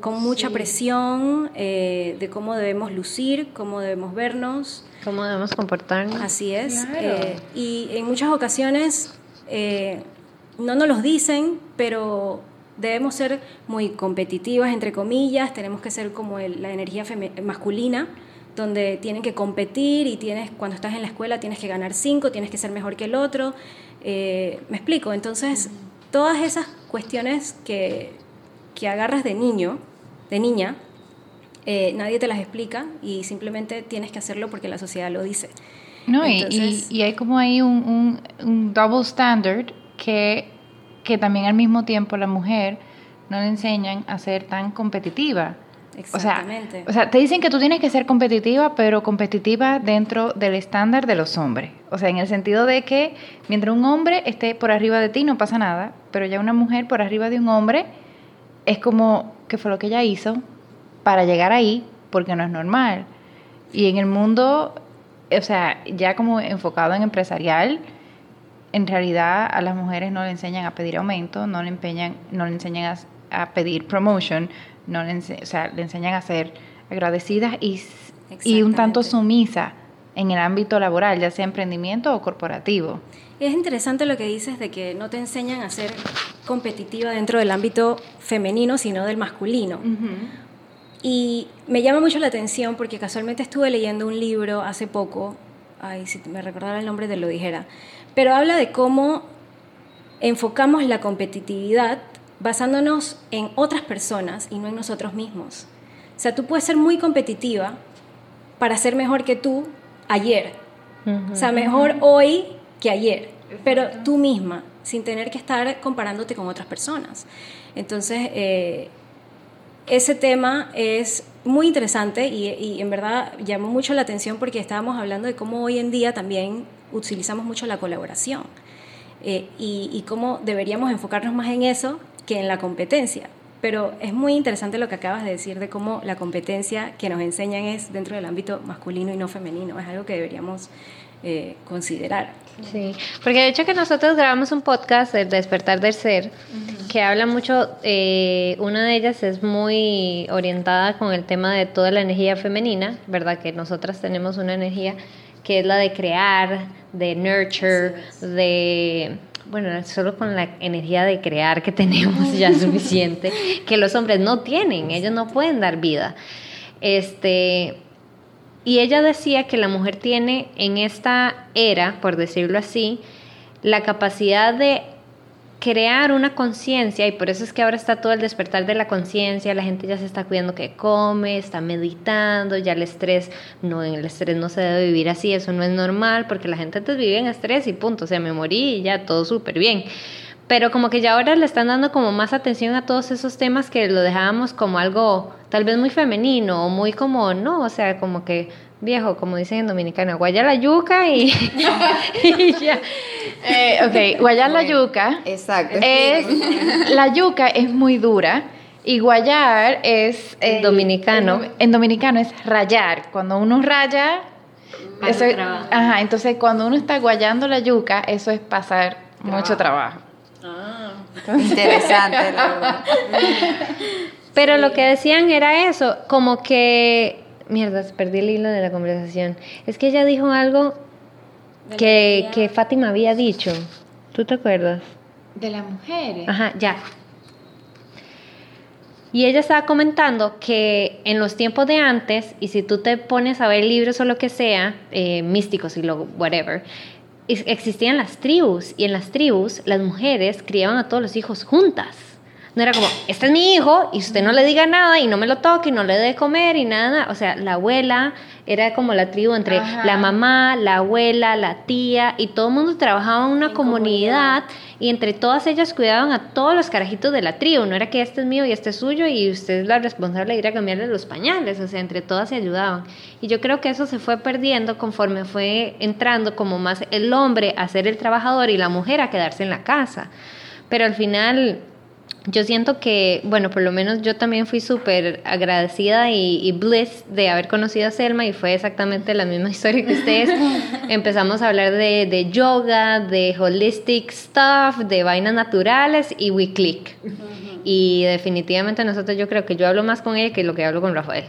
[SPEAKER 4] con mucha presión eh, de cómo debemos lucir, cómo debemos vernos.
[SPEAKER 1] Cómo debemos comportarnos.
[SPEAKER 4] Así es. y en muchas ocasiones no nos los dicen, pero debemos ser muy competitivas, entre comillas, tenemos que ser como la energía masculina, donde tienen que competir y tienes, cuando estás en la escuela tienes que ganar cinco, tienes que ser mejor que el otro. Eh, me explico, entonces todas esas cuestiones que, que agarras de niño, de niña, eh, nadie te las explica y simplemente tienes que hacerlo porque la sociedad lo dice.
[SPEAKER 2] No, y, y, hay como ahí un, un, un double standard que que también al mismo tiempo la mujer no le enseñan a ser tan competitiva.
[SPEAKER 4] Exactamente.
[SPEAKER 2] O sea, te dicen que tú tienes que ser competitiva, pero competitiva dentro del estándar de los hombres. O sea, en el sentido de que mientras un hombre esté por arriba de ti no pasa nada, pero ya una mujer por arriba de un hombre es como que fue lo que ella hizo para llegar ahí, porque no es normal. Y en el mundo, o sea, ya como enfocado en empresarial, en realidad a las mujeres no le enseñan a pedir aumento, no le, empeñan, no le enseñan a, pedir promotion, no le, o sea, le enseñan a ser agradecidas y, y un tanto sumisa en el ámbito laboral, ya sea emprendimiento o corporativo.
[SPEAKER 4] Es interesante lo que dices de que no te enseñan a ser competitiva dentro del ámbito femenino, sino del masculino. Y me llama mucho la atención porque casualmente estuve leyendo un libro hace poco, ay, si me recordara el nombre te lo dijera, pero habla de cómo enfocamos la competitividad basándonos en otras personas y no en nosotros mismos. O sea, tú puedes ser muy competitiva para ser mejor que tú ayer. O sea, mejor hoy que ayer, pero tú misma, sin tener que estar comparándote con otras personas. Entonces, eh, ese tema es muy interesante y, en verdad llamó mucho la atención porque estábamos hablando de cómo hoy en día también utilizamos mucho la colaboración eh, y, y, cómo deberíamos enfocarnos más en eso que en la competencia. Pero es muy interesante lo que acabas de decir de cómo la competencia que nos enseñan es dentro del ámbito masculino y no femenino. Es algo que deberíamos eh, considerar.
[SPEAKER 1] Sí, porque de hecho que nosotros grabamos un podcast, El Despertar del Ser, que habla mucho, eh, una de ellas es muy orientada con el tema de toda la energía femenina, ¿verdad? Que nosotras tenemos una energía que es la de crear, de nurture, de bueno, solo con la energía de crear que <laughs> tenemos ya suficiente, que los hombres no tienen, ellos no pueden dar vida. Este, y ella decía que la mujer tiene en esta era, por decirlo así, la capacidad de crear una conciencia y por eso es que ahora está todo el despertar de la conciencia, la gente ya se está cuidando que come, está meditando, ya el estrés, no, el estrés no se debe vivir así, eso no es normal, porque la gente antes vivía en estrés y punto, o sea, me morí y ya todo súper bien. Pero como que ya ahora le están dando como más atención a todos esos temas que lo dejábamos como algo tal vez muy femenino o muy como, no, o sea, como que viejo, como dicen en Dominicana, guayar la yuca <laughs> y,
[SPEAKER 2] ya. Eh, ok, guayar la yuca.
[SPEAKER 3] Exacto.
[SPEAKER 2] Es, la yuca es muy dura y guayar es...
[SPEAKER 1] En dominicano.
[SPEAKER 2] En, dominicano es rayar. Cuando uno raya... Eso ajá, entonces cuando uno está guayando la yuca, eso es pasar mucho trabajo.
[SPEAKER 3] Ah, interesante,
[SPEAKER 1] Pero lo que decían era eso, como que Mierda, perdí el hilo de la conversación. Es que ella dijo algo que, que Fátima había dicho. ¿Tú te acuerdas?
[SPEAKER 2] De las mujeres.
[SPEAKER 1] Ajá, ya. Y ella estaba comentando que en los tiempos de antes, y si tú te pones a ver libros o lo que sea, eh, místicos y lo whatever, existían las tribus, y en las tribus las mujeres criaban a todos los hijos juntas. No era como, este es mi hijo y usted no le diga nada y no me lo toque y no le dé de comer y nada. O sea, la abuela era como la tribu entre la mamá, la abuela, la tía y todo el mundo trabajaba en una comunidad, y entre todas ellas cuidaban a todos los carajitos de la tribu. No era que este es mío y este es suyo y usted es la responsable de ir a cambiarle los pañales. O sea, entre todas se ayudaban. Y yo creo que eso se fue perdiendo conforme fue entrando como más el hombre a ser el trabajador y la mujer a quedarse en la casa. Pero al final yo siento que, bueno, por lo menos yo también fui súper agradecida y, y, bliss de haber conocido a Selma y fue exactamente la misma <laughs> historia que ustedes. <laughs> Empezamos a hablar de, de yoga, de holistic stuff, de vainas naturales y we click. Y definitivamente nosotros yo creo que yo hablo más con ella que lo que hablo con Rafael.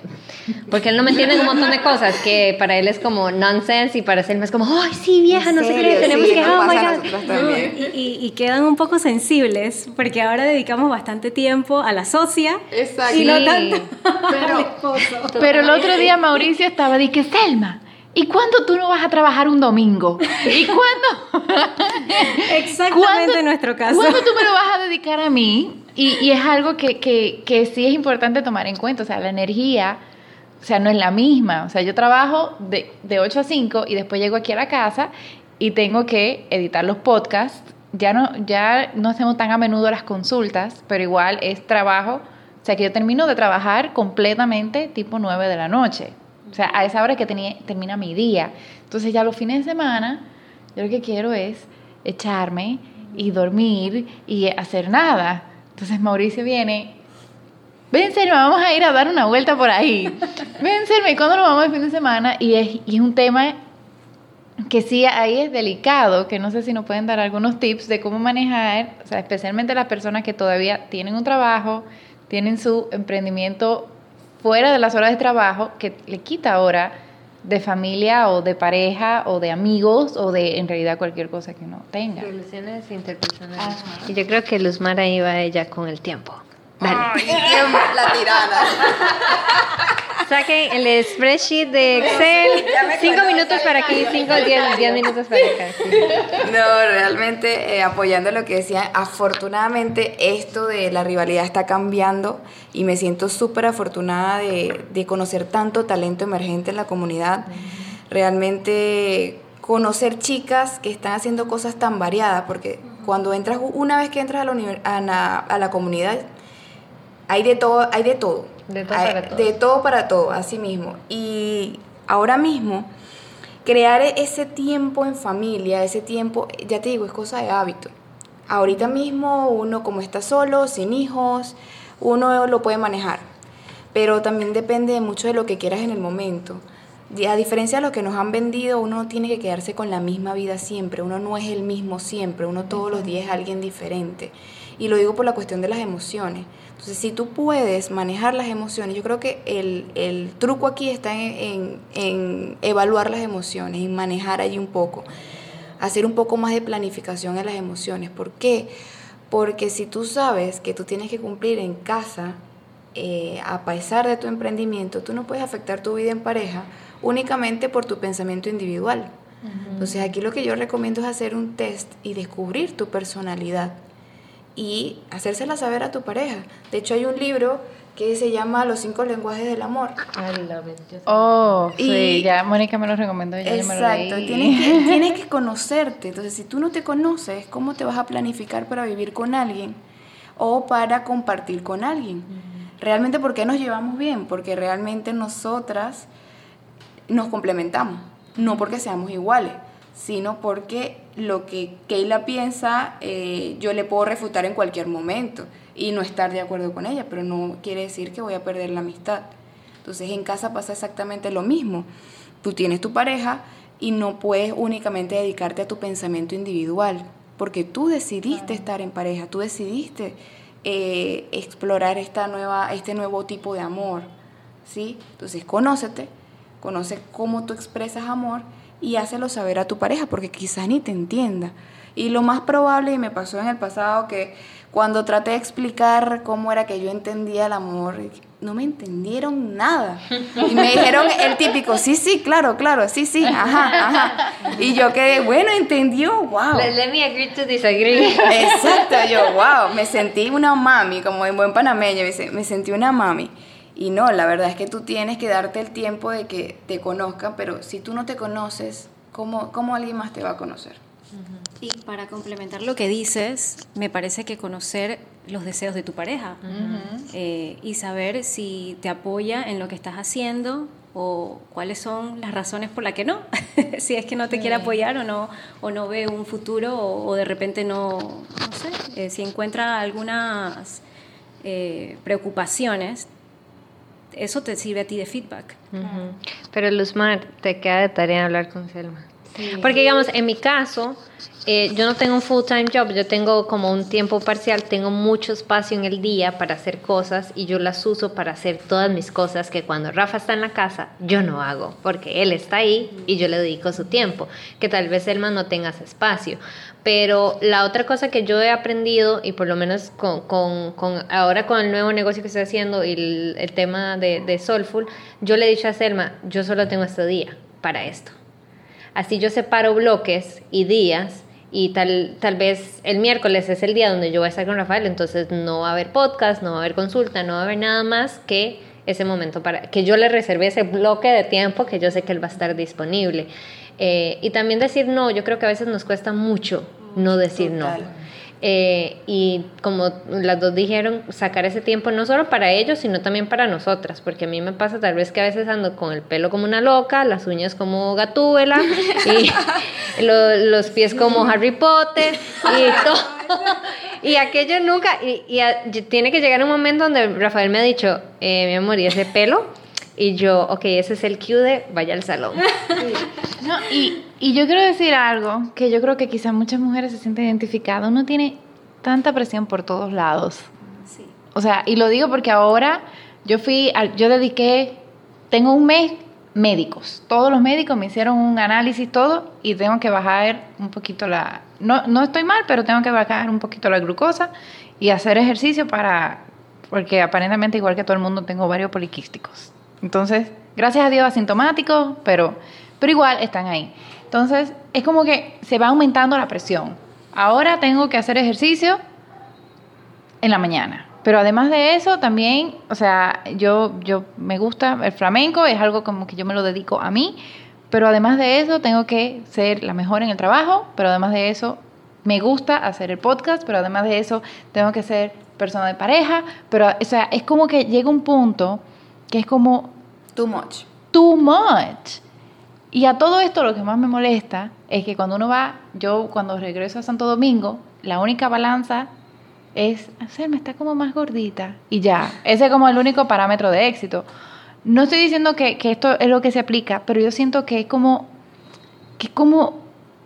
[SPEAKER 1] Porque él no me entiende un montón de cosas que para él es como nonsense y para Selma es como, ay, sí, vieja, no sé qué, tenemos que... Oh,
[SPEAKER 4] my y, y, quedan un poco sensibles porque ahora dedicamos bastante tiempo a la socia
[SPEAKER 3] Exacto.
[SPEAKER 4] y no tanto <laughs>
[SPEAKER 2] pero, esposo. Pero el otro día Mauricio estaba de que, Selma, ¿Y cuándo tú no vas a trabajar un domingo? ¿Y cuándo? <laughs>
[SPEAKER 4] Exactamente nuestro caso.
[SPEAKER 2] ¿Cuándo tú me lo vas a dedicar a mí? Y, es algo que, que, sí es importante tomar en cuenta. O sea, la energía, o sea, no es la misma. O sea, yo trabajo de, de 8 a 5 y después llego aquí a la casa y tengo que editar los podcasts. Ya no, ya no hacemos tan a menudo las consultas, pero igual es trabajo. O sea, que yo termino de trabajar completamente tipo 9 de la noche. O sea, a esa hora que tenía, termina mi día. Entonces ya los fines de semana, yo lo que quiero es echarme y dormir y hacer nada. Entonces Mauricio viene ven Selma, vamos a ir a dar una vuelta por ahí. Ven Selma, ¿y cuándo nos vamos el fin de semana? Y es, y es un tema que sí ahí es delicado, que no sé si nos pueden dar algunos tips de cómo manejar, o sea, especialmente las personas que todavía tienen un trabajo, tienen su emprendimiento fuera de las horas de trabajo, que le quita hora de familia o de pareja o de amigos o de en realidad cualquier cosa que uno tenga.
[SPEAKER 1] Relaciones interpersonales. Y yo creo que Luzmara iba ella con el tiempo.
[SPEAKER 3] Ay, <laughs> la tirana. <laughs>
[SPEAKER 1] Saquen el spreadsheet de Excel. Cinco minutos para aquí, cinco, diez, diez minutos para acá.
[SPEAKER 3] No, realmente eh, apoyando lo que decía, afortunadamente esto de la rivalidad está cambiando y me siento súper afortunada de, de, conocer tanto talento emergente en la comunidad. Realmente conocer chicas que están haciendo cosas tan variadas, porque cuando entras, una vez que entras a la, a la, a la comunidad, hay de todo, hay de todo.
[SPEAKER 1] De todo para todo.
[SPEAKER 3] De todo para todo, así mismo. Y ahora mismo, crear ese tiempo en familia, ese tiempo, ya te digo, es cosa de hábito. Ahorita mismo uno como está solo, sin hijos, uno lo puede manejar. Pero también depende mucho de lo que quieras en el momento. A diferencia de lo que nos han vendido, uno no tiene que quedarse con la misma vida siempre, uno no es el mismo siempre, uno todos los días es alguien diferente. Y lo digo por la cuestión de las emociones. Entonces, si tú puedes manejar las emociones, yo creo que el, el truco aquí está en, en, evaluar las emociones, en manejar allí un poco, hacer un poco más de planificación en las emociones. ¿Por qué? Porque si tú sabes que tú tienes que cumplir en casa, eh, a pesar de tu emprendimiento, tú no puedes afectar tu vida en pareja únicamente por tu pensamiento individual. Entonces aquí lo que yo recomiendo es hacer un test y descubrir tu personalidad y hacérsela saber a tu pareja. De hecho, hay un libro que se llama Los cinco lenguajes del amor.
[SPEAKER 2] Oh, sí, ya Mónica me lo recomendó. Ya
[SPEAKER 3] exacto, tienes, que, <laughs> tienes que conocerte. Entonces, si tú no te conoces, ¿cómo te vas a planificar para vivir con alguien o para compartir con alguien? Realmente, ¿por qué nos llevamos bien? Porque realmente nosotras nos complementamos, no porque seamos iguales sino porque lo que Keila piensa eh, yo le puedo refutar en cualquier momento y no estar de acuerdo con ella, pero no quiere decir que voy a perder la amistad. Entonces en casa pasa exactamente lo mismo. Tú tienes tu pareja y no puedes únicamente dedicarte a tu pensamiento individual, porque tú decidiste estar en pareja, tú decidiste eh, explorar esta nueva, este nuevo tipo de amor. ¿sí? Entonces conócete, conoce cómo tú expresas amor y hácelo saber a tu pareja porque quizás ni te entienda. Y lo más probable, y me pasó en el pasado, que cuando traté de explicar cómo era que yo entendía el amor, no me entendieron nada. Y me dijeron el típico, sí, sí, claro, claro, sí, sí, ajá, ajá. Y yo quedé, bueno, entendió, wow.
[SPEAKER 1] Let, me agree to disagree.
[SPEAKER 3] Exacto, yo, wow, me sentí una mami, como en buen panameño, me sentí una mami. Y no, la verdad es que tú tienes que darte el tiempo de que te conozcan, pero si tú no te conoces, ¿cómo, cómo alguien más te va a conocer?
[SPEAKER 4] Y para complementar lo que dices, me parece que conocer los deseos de tu pareja eh, y saber si te apoya en lo que estás haciendo o cuáles son las razones por las que no, <laughs> si es que no te quiere apoyar o no, o no ve un futuro o, de repente no, no sé, eh, si encuentra algunas eh, preocupaciones, eso te sirve a ti de feedback.
[SPEAKER 1] Pero Luzmar, te queda de tarea hablar con Selma. Porque digamos, en mi caso, eh, yo no tengo un full-time job, yo tengo como un tiempo parcial, tengo mucho espacio en el día para hacer cosas y yo las uso para hacer todas mis cosas que cuando Rafa está en la casa yo no hago, porque él está ahí y yo le dedico su tiempo, que tal vez Selma no tenga ese espacio. Pero la otra cosa que yo he aprendido, y por lo menos con, con, con ahora con el nuevo negocio que estoy haciendo y el, el tema de, de Soulful, yo le he dicho a Selma, yo solo tengo este día para esto. Así yo separo bloques y días y tal, tal vez el miércoles es el día donde yo voy a estar con Rafael, entonces no va a haber podcast, no va a haber consulta, no va a haber nada más que ese momento para que yo le reserve ese bloque de tiempo que yo sé que él va a estar disponible. Eh, y también decir no, yo creo que a veces nos cuesta mucho no decir no. Eh, y como las dos dijeron, sacar ese tiempo no solo para ellos, sino también para nosotras, porque a mí me pasa tal vez que a veces ando con el pelo como una loca, las uñas como gatúbela y <laughs> los pies como Harry Potter y todo. y aquello nunca, y, tiene que llegar un momento donde Rafael me ha dicho, eh, mi amor, ¿y ese pelo? Y yo, ok, ese es el cue de vaya al salón.
[SPEAKER 2] No, y, y yo quiero decir algo que yo creo que quizás muchas mujeres se sienten identificadas. Uno tiene tanta presión por todos lados. Sí. O sea, y lo digo porque ahora yo fui, yo dediqué, tengo un mes médicos. Todos los médicos me hicieron un análisis, todo, y tengo que bajar un poquito la... No, no estoy mal, pero tengo que bajar un poquito la glucosa y hacer ejercicio para... Porque aparentemente, igual que todo el mundo, tengo varios poliquísticos. Entonces, gracias a Dios asintomáticos, pero, pero igual están ahí. Entonces, es como que se va aumentando la presión. Ahora tengo que hacer ejercicio en la mañana. Pero además de eso, también, o sea, yo, yo me gusta el flamenco, es algo como que yo me lo dedico a mí, pero además de eso, tengo que ser la mejor en el trabajo, pero además de eso, me gusta hacer el podcast, pero además de eso, tengo que ser persona de pareja, pero, o sea, es como que llega un punto que es como...
[SPEAKER 3] Too much.
[SPEAKER 2] Too much. Y a todo esto lo que más me molesta es que cuando uno va, yo cuando regreso a Santo Domingo, la única balanza es, hacerme está como más gordita y ya. Ese es como el único parámetro de éxito. No estoy diciendo que, que esto es lo que se aplica, pero yo siento que es como, que como,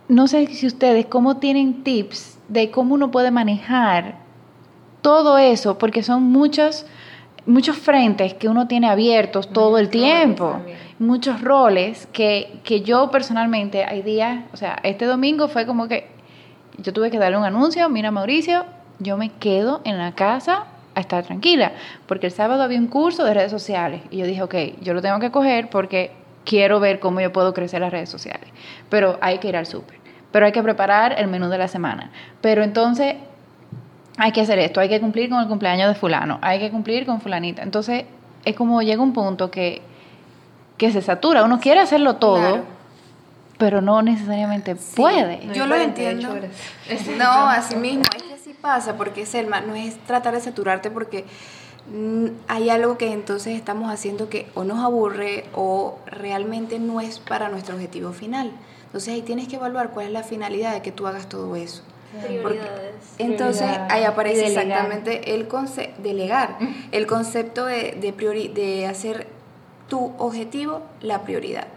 [SPEAKER 2] no sé si ustedes, cómo tienen tips de cómo uno puede manejar todo eso, porque son muchos muchos frentes que uno tiene abiertos todo el tiempo, muchos roles que, que yo personalmente hay días, o sea, este domingo fue como que yo tuve que darle un anuncio, mira Mauricio, yo me quedo en la casa a estar tranquila, porque el sábado había un curso de redes sociales y yo dije, ok, yo lo tengo que coger porque quiero ver cómo yo puedo crecer las redes sociales, pero hay que ir al súper, pero hay que preparar el menú de la semana, pero entonces hay que hacer esto, hay que cumplir con el cumpleaños de fulano, hay que cumplir con fulanita. Entonces, es como llega un punto que, que se satura. Uno quiere hacerlo todo, pero no necesariamente puede.
[SPEAKER 3] Yo lo entiendo. <laughs> No, así mismo, es que así pasa, porque Selma, no es tratar de saturarte porque hay algo que entonces estamos haciendo que o nos aburre o realmente no es para nuestro objetivo final. Entonces ahí tienes que evaluar cuál es la finalidad de que tú hagas todo eso entonces ahí aparece exactamente el concepto, delegar, el concepto de, de, de hacer tu objetivo la prioridad.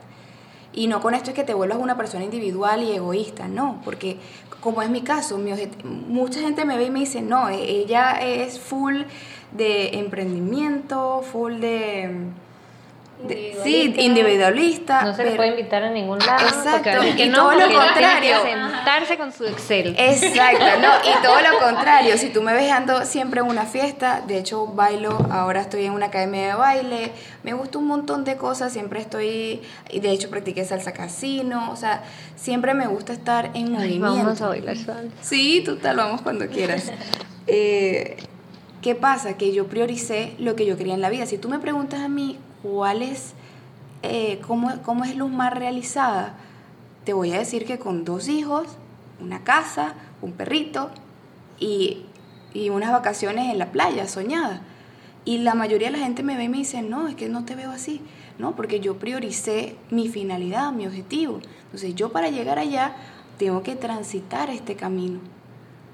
[SPEAKER 3] Y no con esto es que te vuelvas una persona individual y egoísta, no, porque como es mi caso, mi mucha gente me ve y me dice, no, e-, ella es full de emprendimiento, full de sí, individualista.
[SPEAKER 1] No se le puede invitar a ningún lado.
[SPEAKER 3] Exacto. y todo lo contrario.
[SPEAKER 1] sentarse con su Excel.
[SPEAKER 3] Exacto, no, y <laughs> todo lo contrario. Si tú me ves ando siempre en una fiesta, de hecho bailo, ahora estoy en una academia de baile, me gusta un montón de cosas, siempre estoy, y de hecho practiqué salsa casino, o sea, siempre me gusta estar en movimiento.
[SPEAKER 1] Vamos a bailar salsa.
[SPEAKER 3] Sí, tú tal, vamos cuando quieras. Eh, ¿Qué pasa? Que yo prioricé lo que yo quería en la vida. Si tú me preguntas a mí cuál es, eh, cómo, cómo es Luz más realizada, te voy a decir que con dos hijos, una casa, un perrito y, y unas vacaciones en la playa soñada. Y la mayoría de la gente me ve y me dice, no, es que no te veo así. No, porque yo prioricé mi finalidad, mi objetivo. Entonces yo para llegar allá tengo que transitar este camino.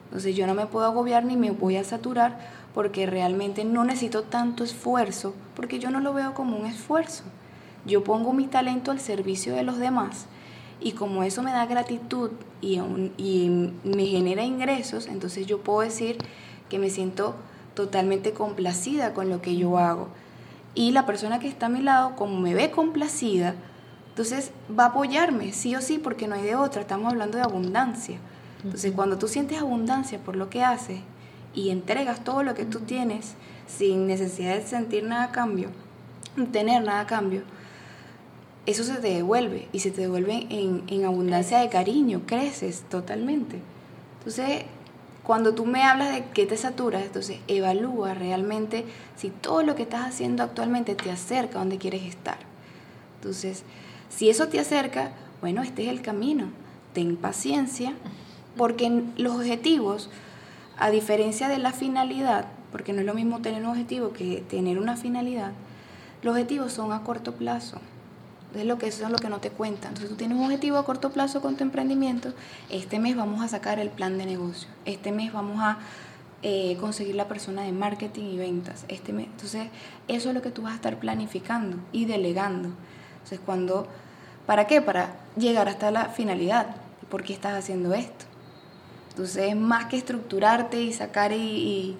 [SPEAKER 3] Entonces yo no me puedo agobiar ni me voy a saturar porque realmente no necesito tanto esfuerzo, porque yo no lo veo como un esfuerzo. Yo pongo mi talento al servicio de los demás y como eso me da gratitud y, y me genera ingresos, entonces yo puedo decir que me siento totalmente complacida con lo que yo hago. Y la persona que está a mi lado, como me ve complacida, entonces va a apoyarme, sí o sí, porque no hay de otra. Estamos hablando de abundancia. Entonces, cuando tú sientes abundancia por lo que haces, y entregas todo lo que tú tienes sin necesidad de sentir nada a cambio, tener nada a cambio, eso se te devuelve y se te devuelve en, en abundancia de cariño, creces totalmente. Entonces, cuando tú me hablas de que te saturas, entonces evalúa realmente si todo lo que estás haciendo actualmente te acerca a donde quieres estar. Entonces, si eso te acerca, bueno, este es el camino. Ten paciencia, porque los objetivos a diferencia de la finalidad, porque no es lo mismo tener un objetivo que tener una finalidad, los objetivos son a corto plazo. Es lo que eso es lo que no te cuentan. Entonces tú tienes un objetivo a corto plazo con tu emprendimiento. Este mes vamos a sacar el plan de negocio. Este mes vamos a eh, conseguir la persona de marketing y ventas este mes. Entonces, eso es lo que tú vas a estar planificando y delegando. Entonces, cuando, ¿para qué? Para llegar hasta la finalidad. ¿Por qué estás haciendo esto? Entonces, más que estructurarte y sacar y,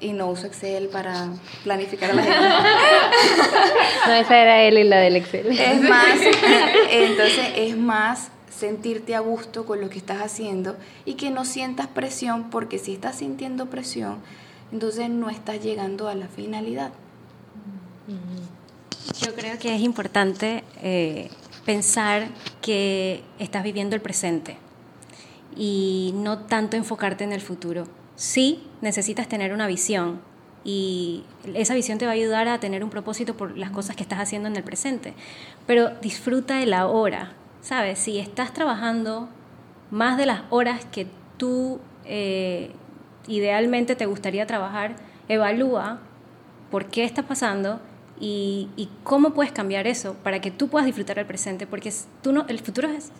[SPEAKER 3] y, no uso Excel para planificar a la gente. <laughs>
[SPEAKER 1] no, esa era él y la del Excel.
[SPEAKER 3] Es más, <laughs> entonces es más sentirte a gusto con lo que estás haciendo y que no sientas presión, porque si estás sintiendo presión, entonces no estás llegando a la finalidad.
[SPEAKER 4] Yo creo que es importante eh, pensar que estás viviendo el presente y no tanto enfocarte en el futuro. Sí, necesitas tener una visión y esa visión te va a ayudar a tener un propósito por las cosas que estás haciendo en el presente, pero disfruta el ahora, ¿sabes? Si estás trabajando más de las horas que tú eh, idealmente te gustaría trabajar, evalúa por qué está pasando y, cómo puedes cambiar eso para que tú puedas disfrutar el presente, porque tú no, el futuro es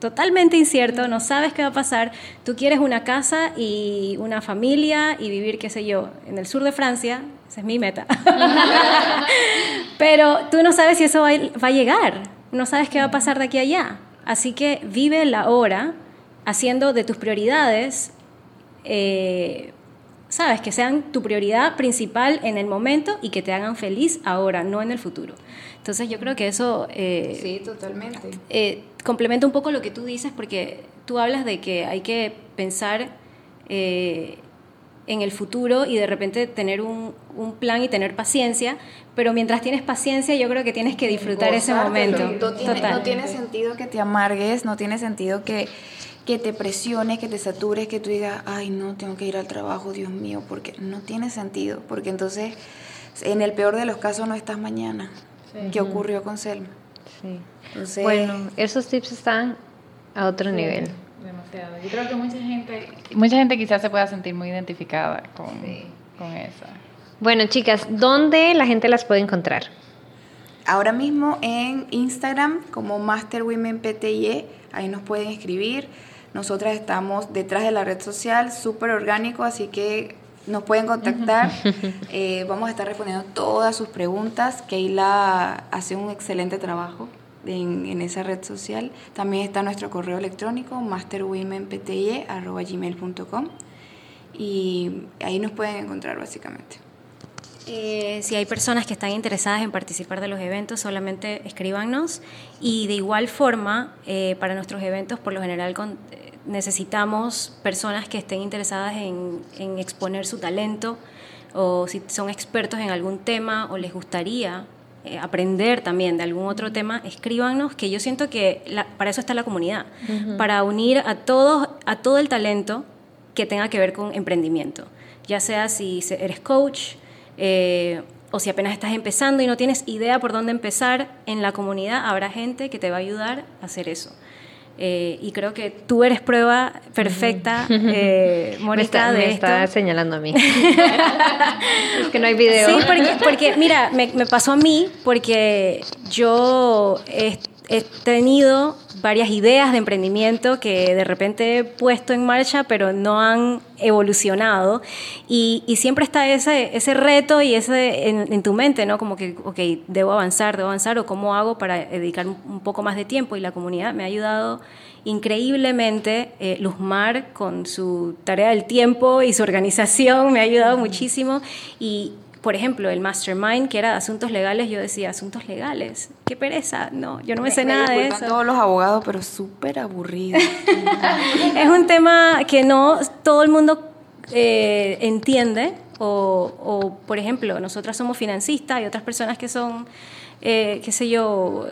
[SPEAKER 4] totalmente incierto, no sabes qué va a pasar, tú quieres una casa y una familia y vivir, qué sé yo, en el sur de Francia, esa es mi meta, <laughs> pero tú no sabes si eso va a llegar, no sabes qué va a pasar de aquí a allá. Así que vive la hora haciendo de tus prioridades, eh, sabes, que sean tu prioridad principal en el momento y que te hagan feliz ahora, no en el futuro. Entonces yo creo que eso...
[SPEAKER 3] Eh, sí, totalmente.
[SPEAKER 4] Eh, complementa un poco lo que tú dices porque tú hablas de que hay que pensar en el futuro y de repente tener un, un, plan y tener paciencia, pero mientras tienes paciencia yo creo que tienes que disfrutar ese momento.
[SPEAKER 3] No tiene, no tiene, sentido que te amargues, no tiene sentido que, que te presiones, que te satures, que tú digas, ay no, tengo que ir al trabajo, Dios mío, porque no tiene sentido, porque entonces en el peor de los casos no estás mañana. ¿Qué ocurrió con Selma?
[SPEAKER 1] Sí. bueno, esos tips están a otro nivel.
[SPEAKER 2] Demasiado. Yo creo que mucha gente, mucha gente quizás se pueda sentir muy identificada con, con eso.
[SPEAKER 1] Bueno, chicas, ¿dónde la gente las puede encontrar?
[SPEAKER 3] Ahora mismo en Instagram como Master Women PTIE, ahí nos pueden escribir. Nosotras estamos detrás de la red social, súper orgánico, así que nos pueden contactar. <laughs> Eh, vamos a estar respondiendo todas sus preguntas. Keila hace un excelente trabajo en, esa red social. También está nuestro correo electrónico masterwomenpte.gmail.com y ahí nos pueden encontrar básicamente.
[SPEAKER 4] Eh, si hay personas que están interesadas en participar de los eventos, solamente escríbanos. Y de igual forma, eh, para nuestros eventos, por lo general, eh, necesitamos personas que estén interesadas en, en, exponer su talento o si son expertos en algún tema o les gustaría eh, aprender también de algún otro tema, escríbanos, que yo siento que para eso está la comunidad, para unir a, todos, a todo el talento que tenga que ver con emprendimiento, ya sea si eres coach eh, o si apenas estás empezando y no tienes idea por dónde empezar, en la comunidad habrá gente que te va a ayudar a hacer eso. Eh, y creo que tú eres prueba perfecta, eh, <laughs>
[SPEAKER 1] me está, señalando a mí. <laughs> es que no hay video.
[SPEAKER 4] Sí, porque, mira, me, me, pasó a mí porque yo he tenido varias ideas de emprendimiento que de repente he puesto en marcha, pero no han evolucionado. Y, siempre está ese, ese reto y ese en, tu mente, ¿no? Como que, ok, debo avanzar, debo avanzar, o cómo hago para dedicar un, poco más de tiempo. Y la comunidad me ha ayudado increíblemente. Eh, Luzmar, con su tarea del tiempo y su organización, me ha ayudado muchísimo. Y por ejemplo, el mastermind, que era de asuntos legales, yo decía, asuntos legales, qué pereza, no, yo no me, sé nada de eso.
[SPEAKER 3] todos los abogados, pero súper aburrido. <laughs>
[SPEAKER 4] es un tema que no todo el mundo eh, entiende, o, o, por ejemplo, nosotras somos financistas y otras personas que son eh, qué sé yo,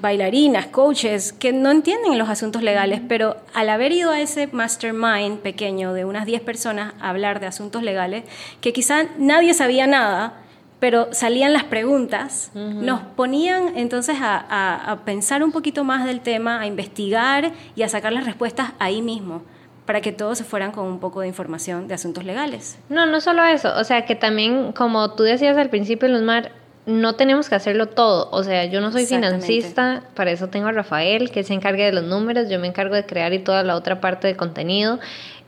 [SPEAKER 4] bailarinas, coaches, que no entienden los asuntos legales, pero al haber ido a ese mastermind pequeño de unas 10 personas a hablar de asuntos legales, que quizá nadie sabía nada, pero salían las preguntas, nos ponían entonces a, pensar un poquito más del tema, a investigar y a sacar las respuestas ahí mismo para que todos se fueran con un poco de información de asuntos legales.
[SPEAKER 1] No, no solo eso, o sea que también, como tú decías al principio, Luzmar, no tenemos que hacerlo todo. O sea, yo no soy financista, para eso tengo a Rafael, que se encargue de los números, yo me encargo de crear y toda la otra parte de contenido.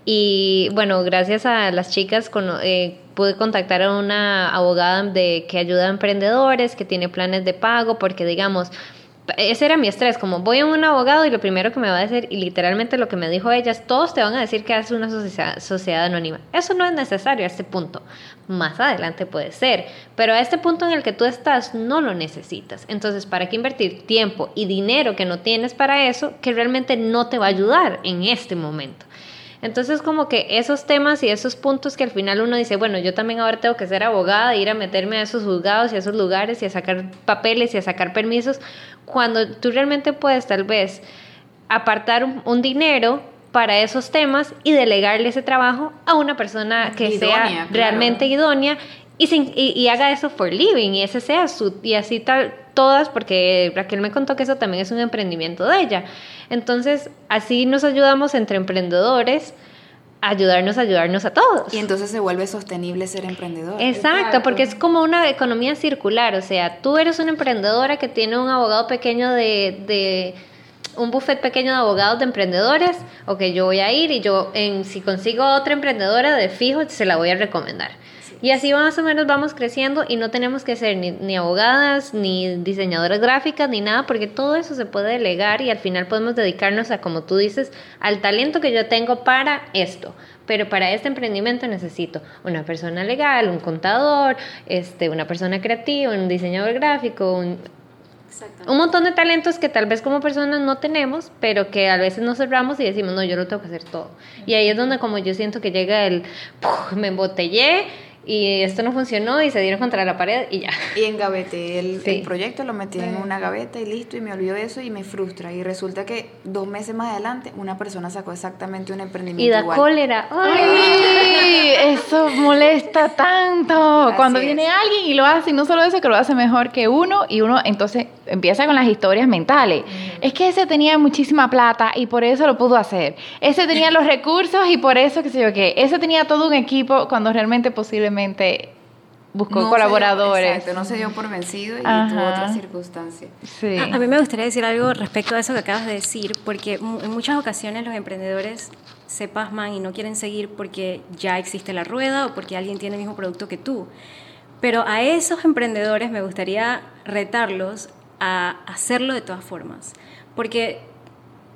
[SPEAKER 1] Y bueno, gracias a las chicas eh, pude contactar a una abogada de, que ayuda a emprendedores, que tiene planes de pago, porque digamos, ese era mi estrés, como voy a un abogado y lo primero que me va a decir, y literalmente lo que me dijo ella es, todos te van a decir que es una sociedad, sociedad anónima. Eso no es necesario a este punto. Más adelante puede ser, pero a este punto en el que tú estás no lo necesitas. Entonces, ¿para qué invertir tiempo y dinero que no tienes para eso que realmente no te va a ayudar en este momento? Entonces, como que esos temas y esos puntos que al final uno dice, bueno, yo también ahora tengo que ser abogada, ir a meterme a esos juzgados y a esos lugares y a sacar papeles y a sacar permisos, cuando tú realmente puedes tal vez apartar un, dinero para esos temas y delegarle ese trabajo a una persona que sea realmente idónea y, y, haga eso for living y ese sea su y así tal todas porque Raquel me contó que eso también es un emprendimiento de ella entonces, así nos ayudamos entre emprendedores ayudarnos a ayudarnos a todos.
[SPEAKER 3] Y entonces se vuelve sostenible ser emprendedor.
[SPEAKER 1] Exacto, porque es como una economía circular, o sea, tú eres una emprendedora que tiene un abogado pequeño de, de un buffet pequeño de abogados de emprendedores, o que yo voy a ir y yo en, si consigo otra emprendedora de fijo, se la voy a recomendar. Y así más o menos vamos creciendo y no tenemos que ser ni, abogadas, ni diseñadoras gráficas, ni nada, porque todo eso se puede delegar y al final podemos dedicarnos a, como tú dices, al talento que yo tengo para esto. Pero para este emprendimiento necesito una persona legal, un contador, este, una persona creativa, un diseñador gráfico, un, un montón de talentos que tal vez como personas no tenemos, pero que a veces nos cerramos y decimos, no, yo lo tengo que hacer todo. Y ahí es donde como yo siento que llega el, me embotellé y esto no funcionó y se dieron contra la pared y ya.
[SPEAKER 3] Y engaveté el, el proyecto, lo metí en una gaveta y listo, y me olvidó de eso y me frustra. Y resulta que dos meses más adelante una persona sacó exactamente un emprendimiento.
[SPEAKER 1] Y da
[SPEAKER 3] igual.
[SPEAKER 1] cólera.
[SPEAKER 2] ¡Ay! Eso molesta tanto. Cuando viene alguien y lo hace, y no solo eso, que lo hace mejor que uno, y uno entonces empieza con las historias mentales. Es que ese tenía muchísima plata y por eso lo pudo hacer. Ese tenía los recursos y por eso, qué sé yo qué. Ese tenía todo un equipo cuando realmente posible buscó colaboradores.
[SPEAKER 3] exacto, no se dio por vencido y tuvo otras circunstancias.
[SPEAKER 4] Sí. A, mí me gustaría decir algo respecto a eso que acabas de decir, porque en muchas ocasiones los emprendedores se pasman y no quieren seguir porque ya existe la rueda o porque alguien tiene el mismo producto que tú. Pero a esos emprendedores me gustaría retarlos a hacerlo de todas formas, porque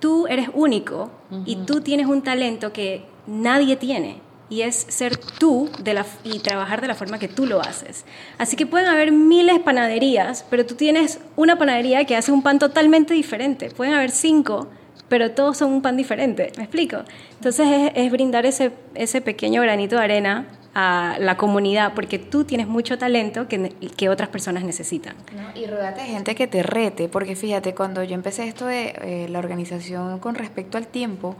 [SPEAKER 4] tú eres único y tú tienes un talento que nadie tiene y es ser tú de la, y trabajar de la forma que tú lo haces. Así que pueden haber miles de panaderías, pero tú tienes una panadería que hace un pan totalmente diferente. Pueden haber cinco, pero todos son un pan diferente. ¿Me explico? Entonces es, brindar ese, ese pequeño granito de arena a la comunidad, porque tú tienes mucho talento que, que otras personas necesitan.
[SPEAKER 3] y rodate de gente que te rete, porque fíjate, cuando yo empecé esto de eh, la organización con respecto al tiempo,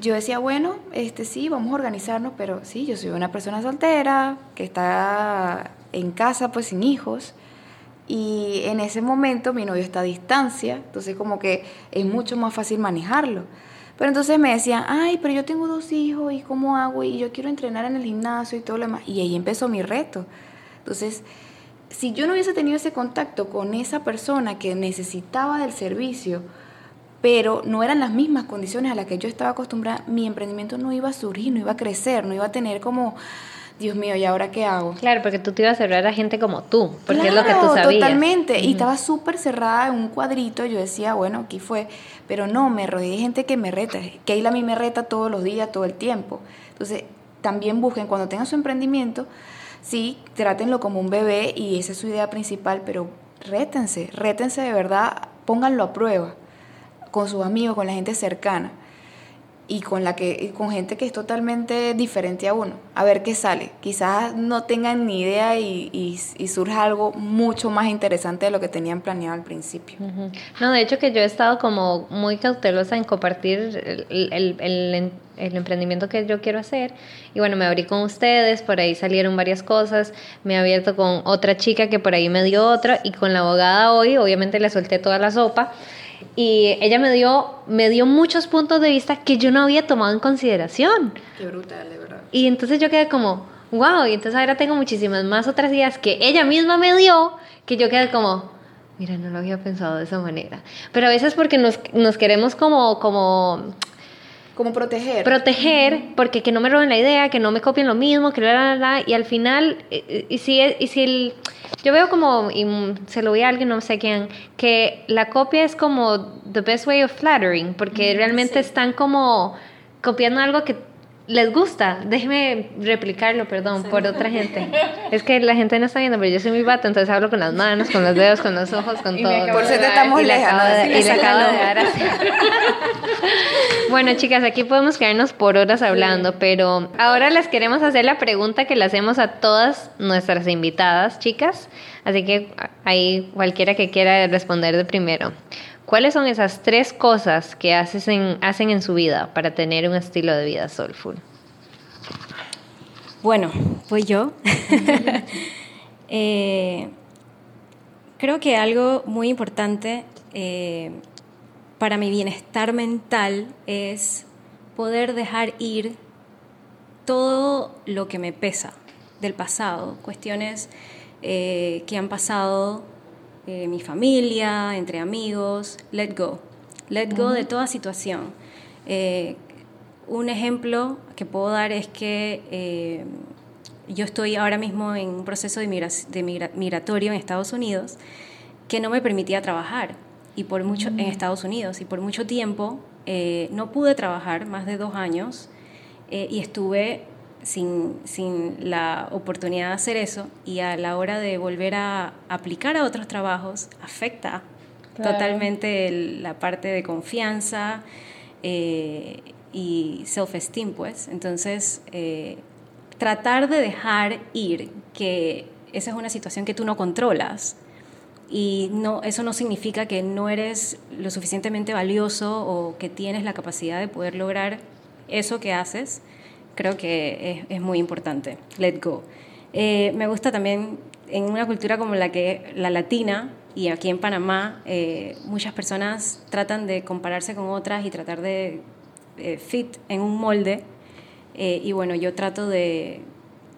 [SPEAKER 3] yo decía, bueno, este sí, vamos a organizarnos, pero sí, yo soy una persona soltera que está en casa pues sin hijos y en ese momento mi novio está a distancia, entonces como que es mucho más fácil manejarlo. Pero entonces me decían, ay, pero yo tengo dos hijos y cómo hago y yo quiero entrenar en el gimnasio y todo lo demás. Y ahí empezó mi reto. Entonces, si yo no hubiese tenido ese contacto con esa persona que necesitaba del servicio, pero no eran las mismas condiciones a las que yo estaba acostumbrada, mi emprendimiento no iba a surgir, no iba a crecer, no iba a tener como, Dios mío, ¿y ahora qué hago?
[SPEAKER 1] Claro, porque tú te ibas a cerrar a gente como tú, porque es lo que tú sabías.
[SPEAKER 3] Totalmente, y estaba súper cerrada en un cuadrito, yo decía, bueno, aquí fue, pero no, me rodeé de gente que me reta, que a mí me reta todos los días, todo el tiempo. Entonces, también busquen, cuando tengan su emprendimiento, sí, trátenlo como un bebé y esa es su idea principal, pero rétense, rétense de verdad, pónganlo a prueba con sus amigos, con la gente cercana y con la que con gente que es totalmente diferente a uno. A ver qué sale. Quizás no tengan ni idea y, y, surja algo mucho más interesante de lo que tenían planeado al principio.
[SPEAKER 1] No, de hecho que yo he estado como muy cautelosa en compartir el, el, el, emprendimiento que yo quiero hacer. Y bueno, me abrí con ustedes, por ahí salieron varias cosas, me he abierto con otra chica que por ahí me dio otra y con la abogada hoy, obviamente le solté toda la sopa y ella me dio, me dio muchos puntos de vista que yo no había tomado en consideración.
[SPEAKER 3] Qué brutal, de verdad.
[SPEAKER 1] Y entonces yo quedé como, wow, y entonces ahora tengo muchísimas más otras ideas que ella misma me dio, que yo quedé como, mira, no lo había pensado de esa manera. Pero a veces porque nos, nos queremos como, como
[SPEAKER 3] Como proteger.
[SPEAKER 1] Proteger, porque que no me roben la idea, que no me copien lo mismo, que la, la, la, y al final, eh, eh, y si, y si el, yo veo como, y se lo vi a alguien, no sé quién, que la copia es como the best way of flattering, porque realmente están como copiando algo que les gusta. Déjeme replicarlo, perdón, por otra gente. <laughs> Es que la gente no está viendo, pero yo soy muy vato, entonces hablo con las manos, con los dedos, con los ojos, con todo.
[SPEAKER 3] Por cierto, estamos lejos. Y le acabo de dar así. <laughs>
[SPEAKER 1] bueno, chicas, aquí podemos quedarnos por horas hablando, pero ahora les queremos hacer la pregunta que le hacemos a todas nuestras invitadas, chicas. Así que ahí cualquiera que quiera responder de primero. ¿Cuáles son esas tres cosas que hacen, hacen en su vida para tener un estilo de vida soulful?
[SPEAKER 4] Bueno, pues yo. <laughs> Eh, creo que algo muy importante eh, para mi bienestar mental es poder dejar ir todo lo que me pesa del pasado, cuestiones eh, que han pasado eh, mi familia, entre amigos, let go, let go de toda situación. Eh, un ejemplo que puedo dar es que eh, yo estoy ahora mismo en un proceso de, migratorio en Estados Unidos que no me permitía trabajar. Y por mucho en Estados Unidos. Y por mucho tiempo no pude trabajar más de dos años y estuve sin, sin, la oportunidad de hacer eso y a la hora de volver a aplicar a otros trabajos afecta totalmente la parte de confianza eh, y self-esteem, pues. Entonces, eh, tratar de dejar ir que esa es una situación que tú no controlas y no, eso no significa que no eres lo suficientemente valioso o que tienes la capacidad de poder lograr eso que haces creo que es, es muy importante. Let go. Eh, me gusta también en una cultura como la que la latina y aquí en Panamá eh, muchas personas tratan de compararse con otras y tratar de eh, fit en un molde y bueno yo trato de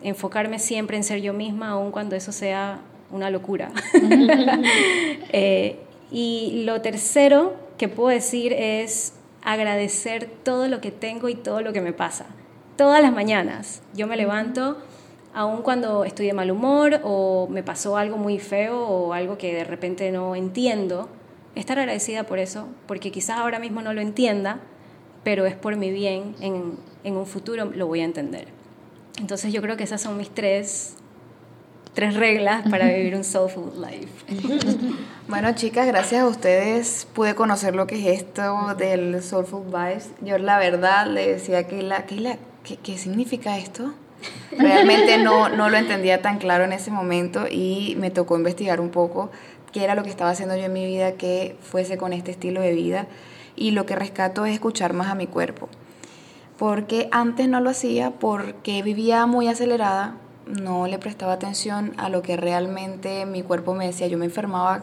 [SPEAKER 4] enfocarme siempre en ser yo misma aun cuando eso sea una locura <laughs> y lo tercero que puedo decir es agradecer todo lo que tengo y todo lo que me pasa todas las mañanas. Yo me levanto, aun cuando estoy de mal humor o me pasó algo muy feo o algo que de repente no entiendo, estar agradecida por eso, porque quizás ahora mismo no lo entienda, pero es por mi bien, en, en un futuro lo voy a entender. Entonces yo creo que esas son mis tres, tres reglas para vivir un soulful life. <laughs>
[SPEAKER 3] Bueno, chicas, gracias a ustedes pude conocer lo que es esto del Soulful Vibes. Yo la verdad le decía que la, que la ¿qué, significa esto? Realmente no, no lo entendía tan claro en ese momento y me tocó investigar un poco qué era lo que estaba haciendo yo en mi vida que fuese con este estilo de vida y lo que rescato es escuchar más a mi cuerpo. Porque antes no lo hacía porque vivía muy acelerada, no le prestaba atención a lo que realmente mi cuerpo me decía. Yo me enfermaba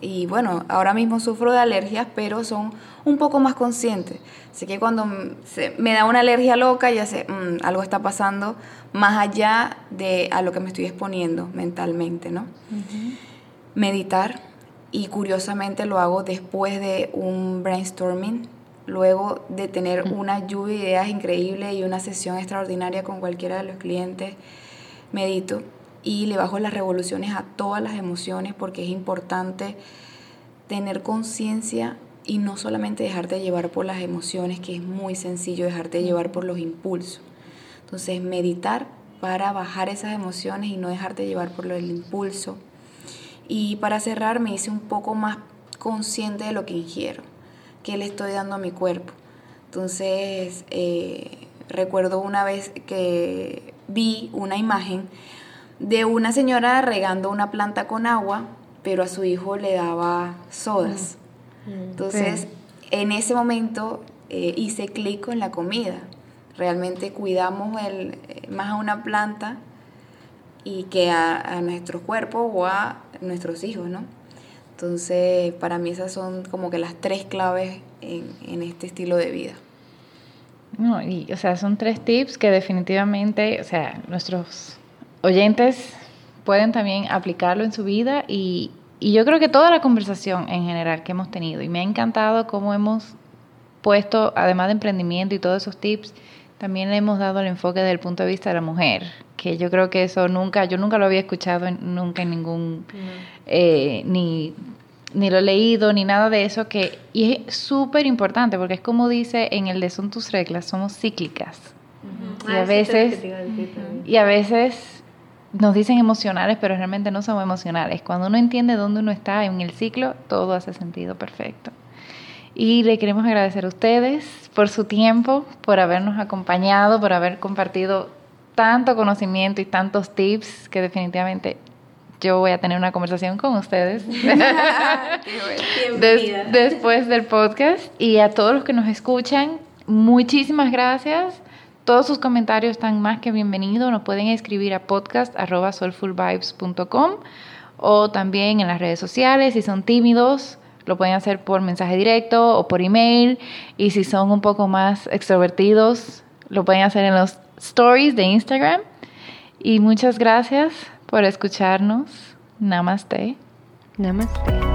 [SPEAKER 3] y bueno, ahora mismo sufro de alergias, pero son un poco más conscientes. Así que cuando me da una alergia loca, ya sé, mm, algo está pasando más allá de a lo que me estoy exponiendo mentalmente, ¿no? Meditar, y curiosamente lo hago después de un brainstorming, luego de tener una lluvia de ideas increíble y una sesión extraordinaria con cualquiera de los clientes, medito y le bajo las revoluciones a todas las emociones porque es importante tener conciencia y no solamente dejarte llevar por las emociones, que es muy sencillo dejarte llevar por los impulsos. Entonces, meditar para bajar esas emociones y no dejarte llevar por el impulso. Y para cerrar, me hice un poco más consciente de lo que ingiero, que le estoy dando a mi cuerpo. Entonces, eh, recuerdo una vez que vi una imagen de una señora regando una planta con agua, pero a su hijo le daba sodas. Mm. Mm. Entonces, en ese momento eh, hice clic con la comida. Realmente cuidamos el, eh, más a una planta y que a, nuestro cuerpo o a nuestros hijos, ¿no? Entonces, para mí esas son como que las tres claves en, en este estilo de vida.
[SPEAKER 2] No, y, o sea, son tres tips que definitivamente, o sea, nuestros oyentes pueden también aplicarlo en su vida y, yo creo que toda la conversación en general que hemos tenido, y me ha encantado cómo hemos puesto, además de emprendimiento y todos esos tips, también le hemos dado el enfoque desde el punto de vista de la mujer, que yo creo que eso nunca, yo nunca lo había escuchado nunca en ningún, eh, ni, ni lo he leído, ni nada de eso, que, y es súper importante, porque es como dice en el de Son tus reglas, somos cíclicas. Y a ah, veces, y a veces nos dicen emocionales, pero realmente no somos emocionales. Cuando uno entiende dónde uno está en el ciclo, todo hace sentido perfecto. Y le queremos agradecer a ustedes por su tiempo, por habernos acompañado, por haber compartido tanto conocimiento y tantos tips que definitivamente yo voy a tener una conversación con ustedes <laughs> después del podcast. Y a todos los que nos escuchan, muchísimas gracias. Todos sus comentarios están más que bienvenidos. Nos pueden escribir a podcast.soulfulvibes.com o también en las redes sociales. Si son tímidos, lo pueden hacer por mensaje directo o por email. Y si son un poco más extrovertidos, lo pueden hacer en los stories de Instagram. Y muchas gracias por escucharnos. Namaste.
[SPEAKER 1] Namaste.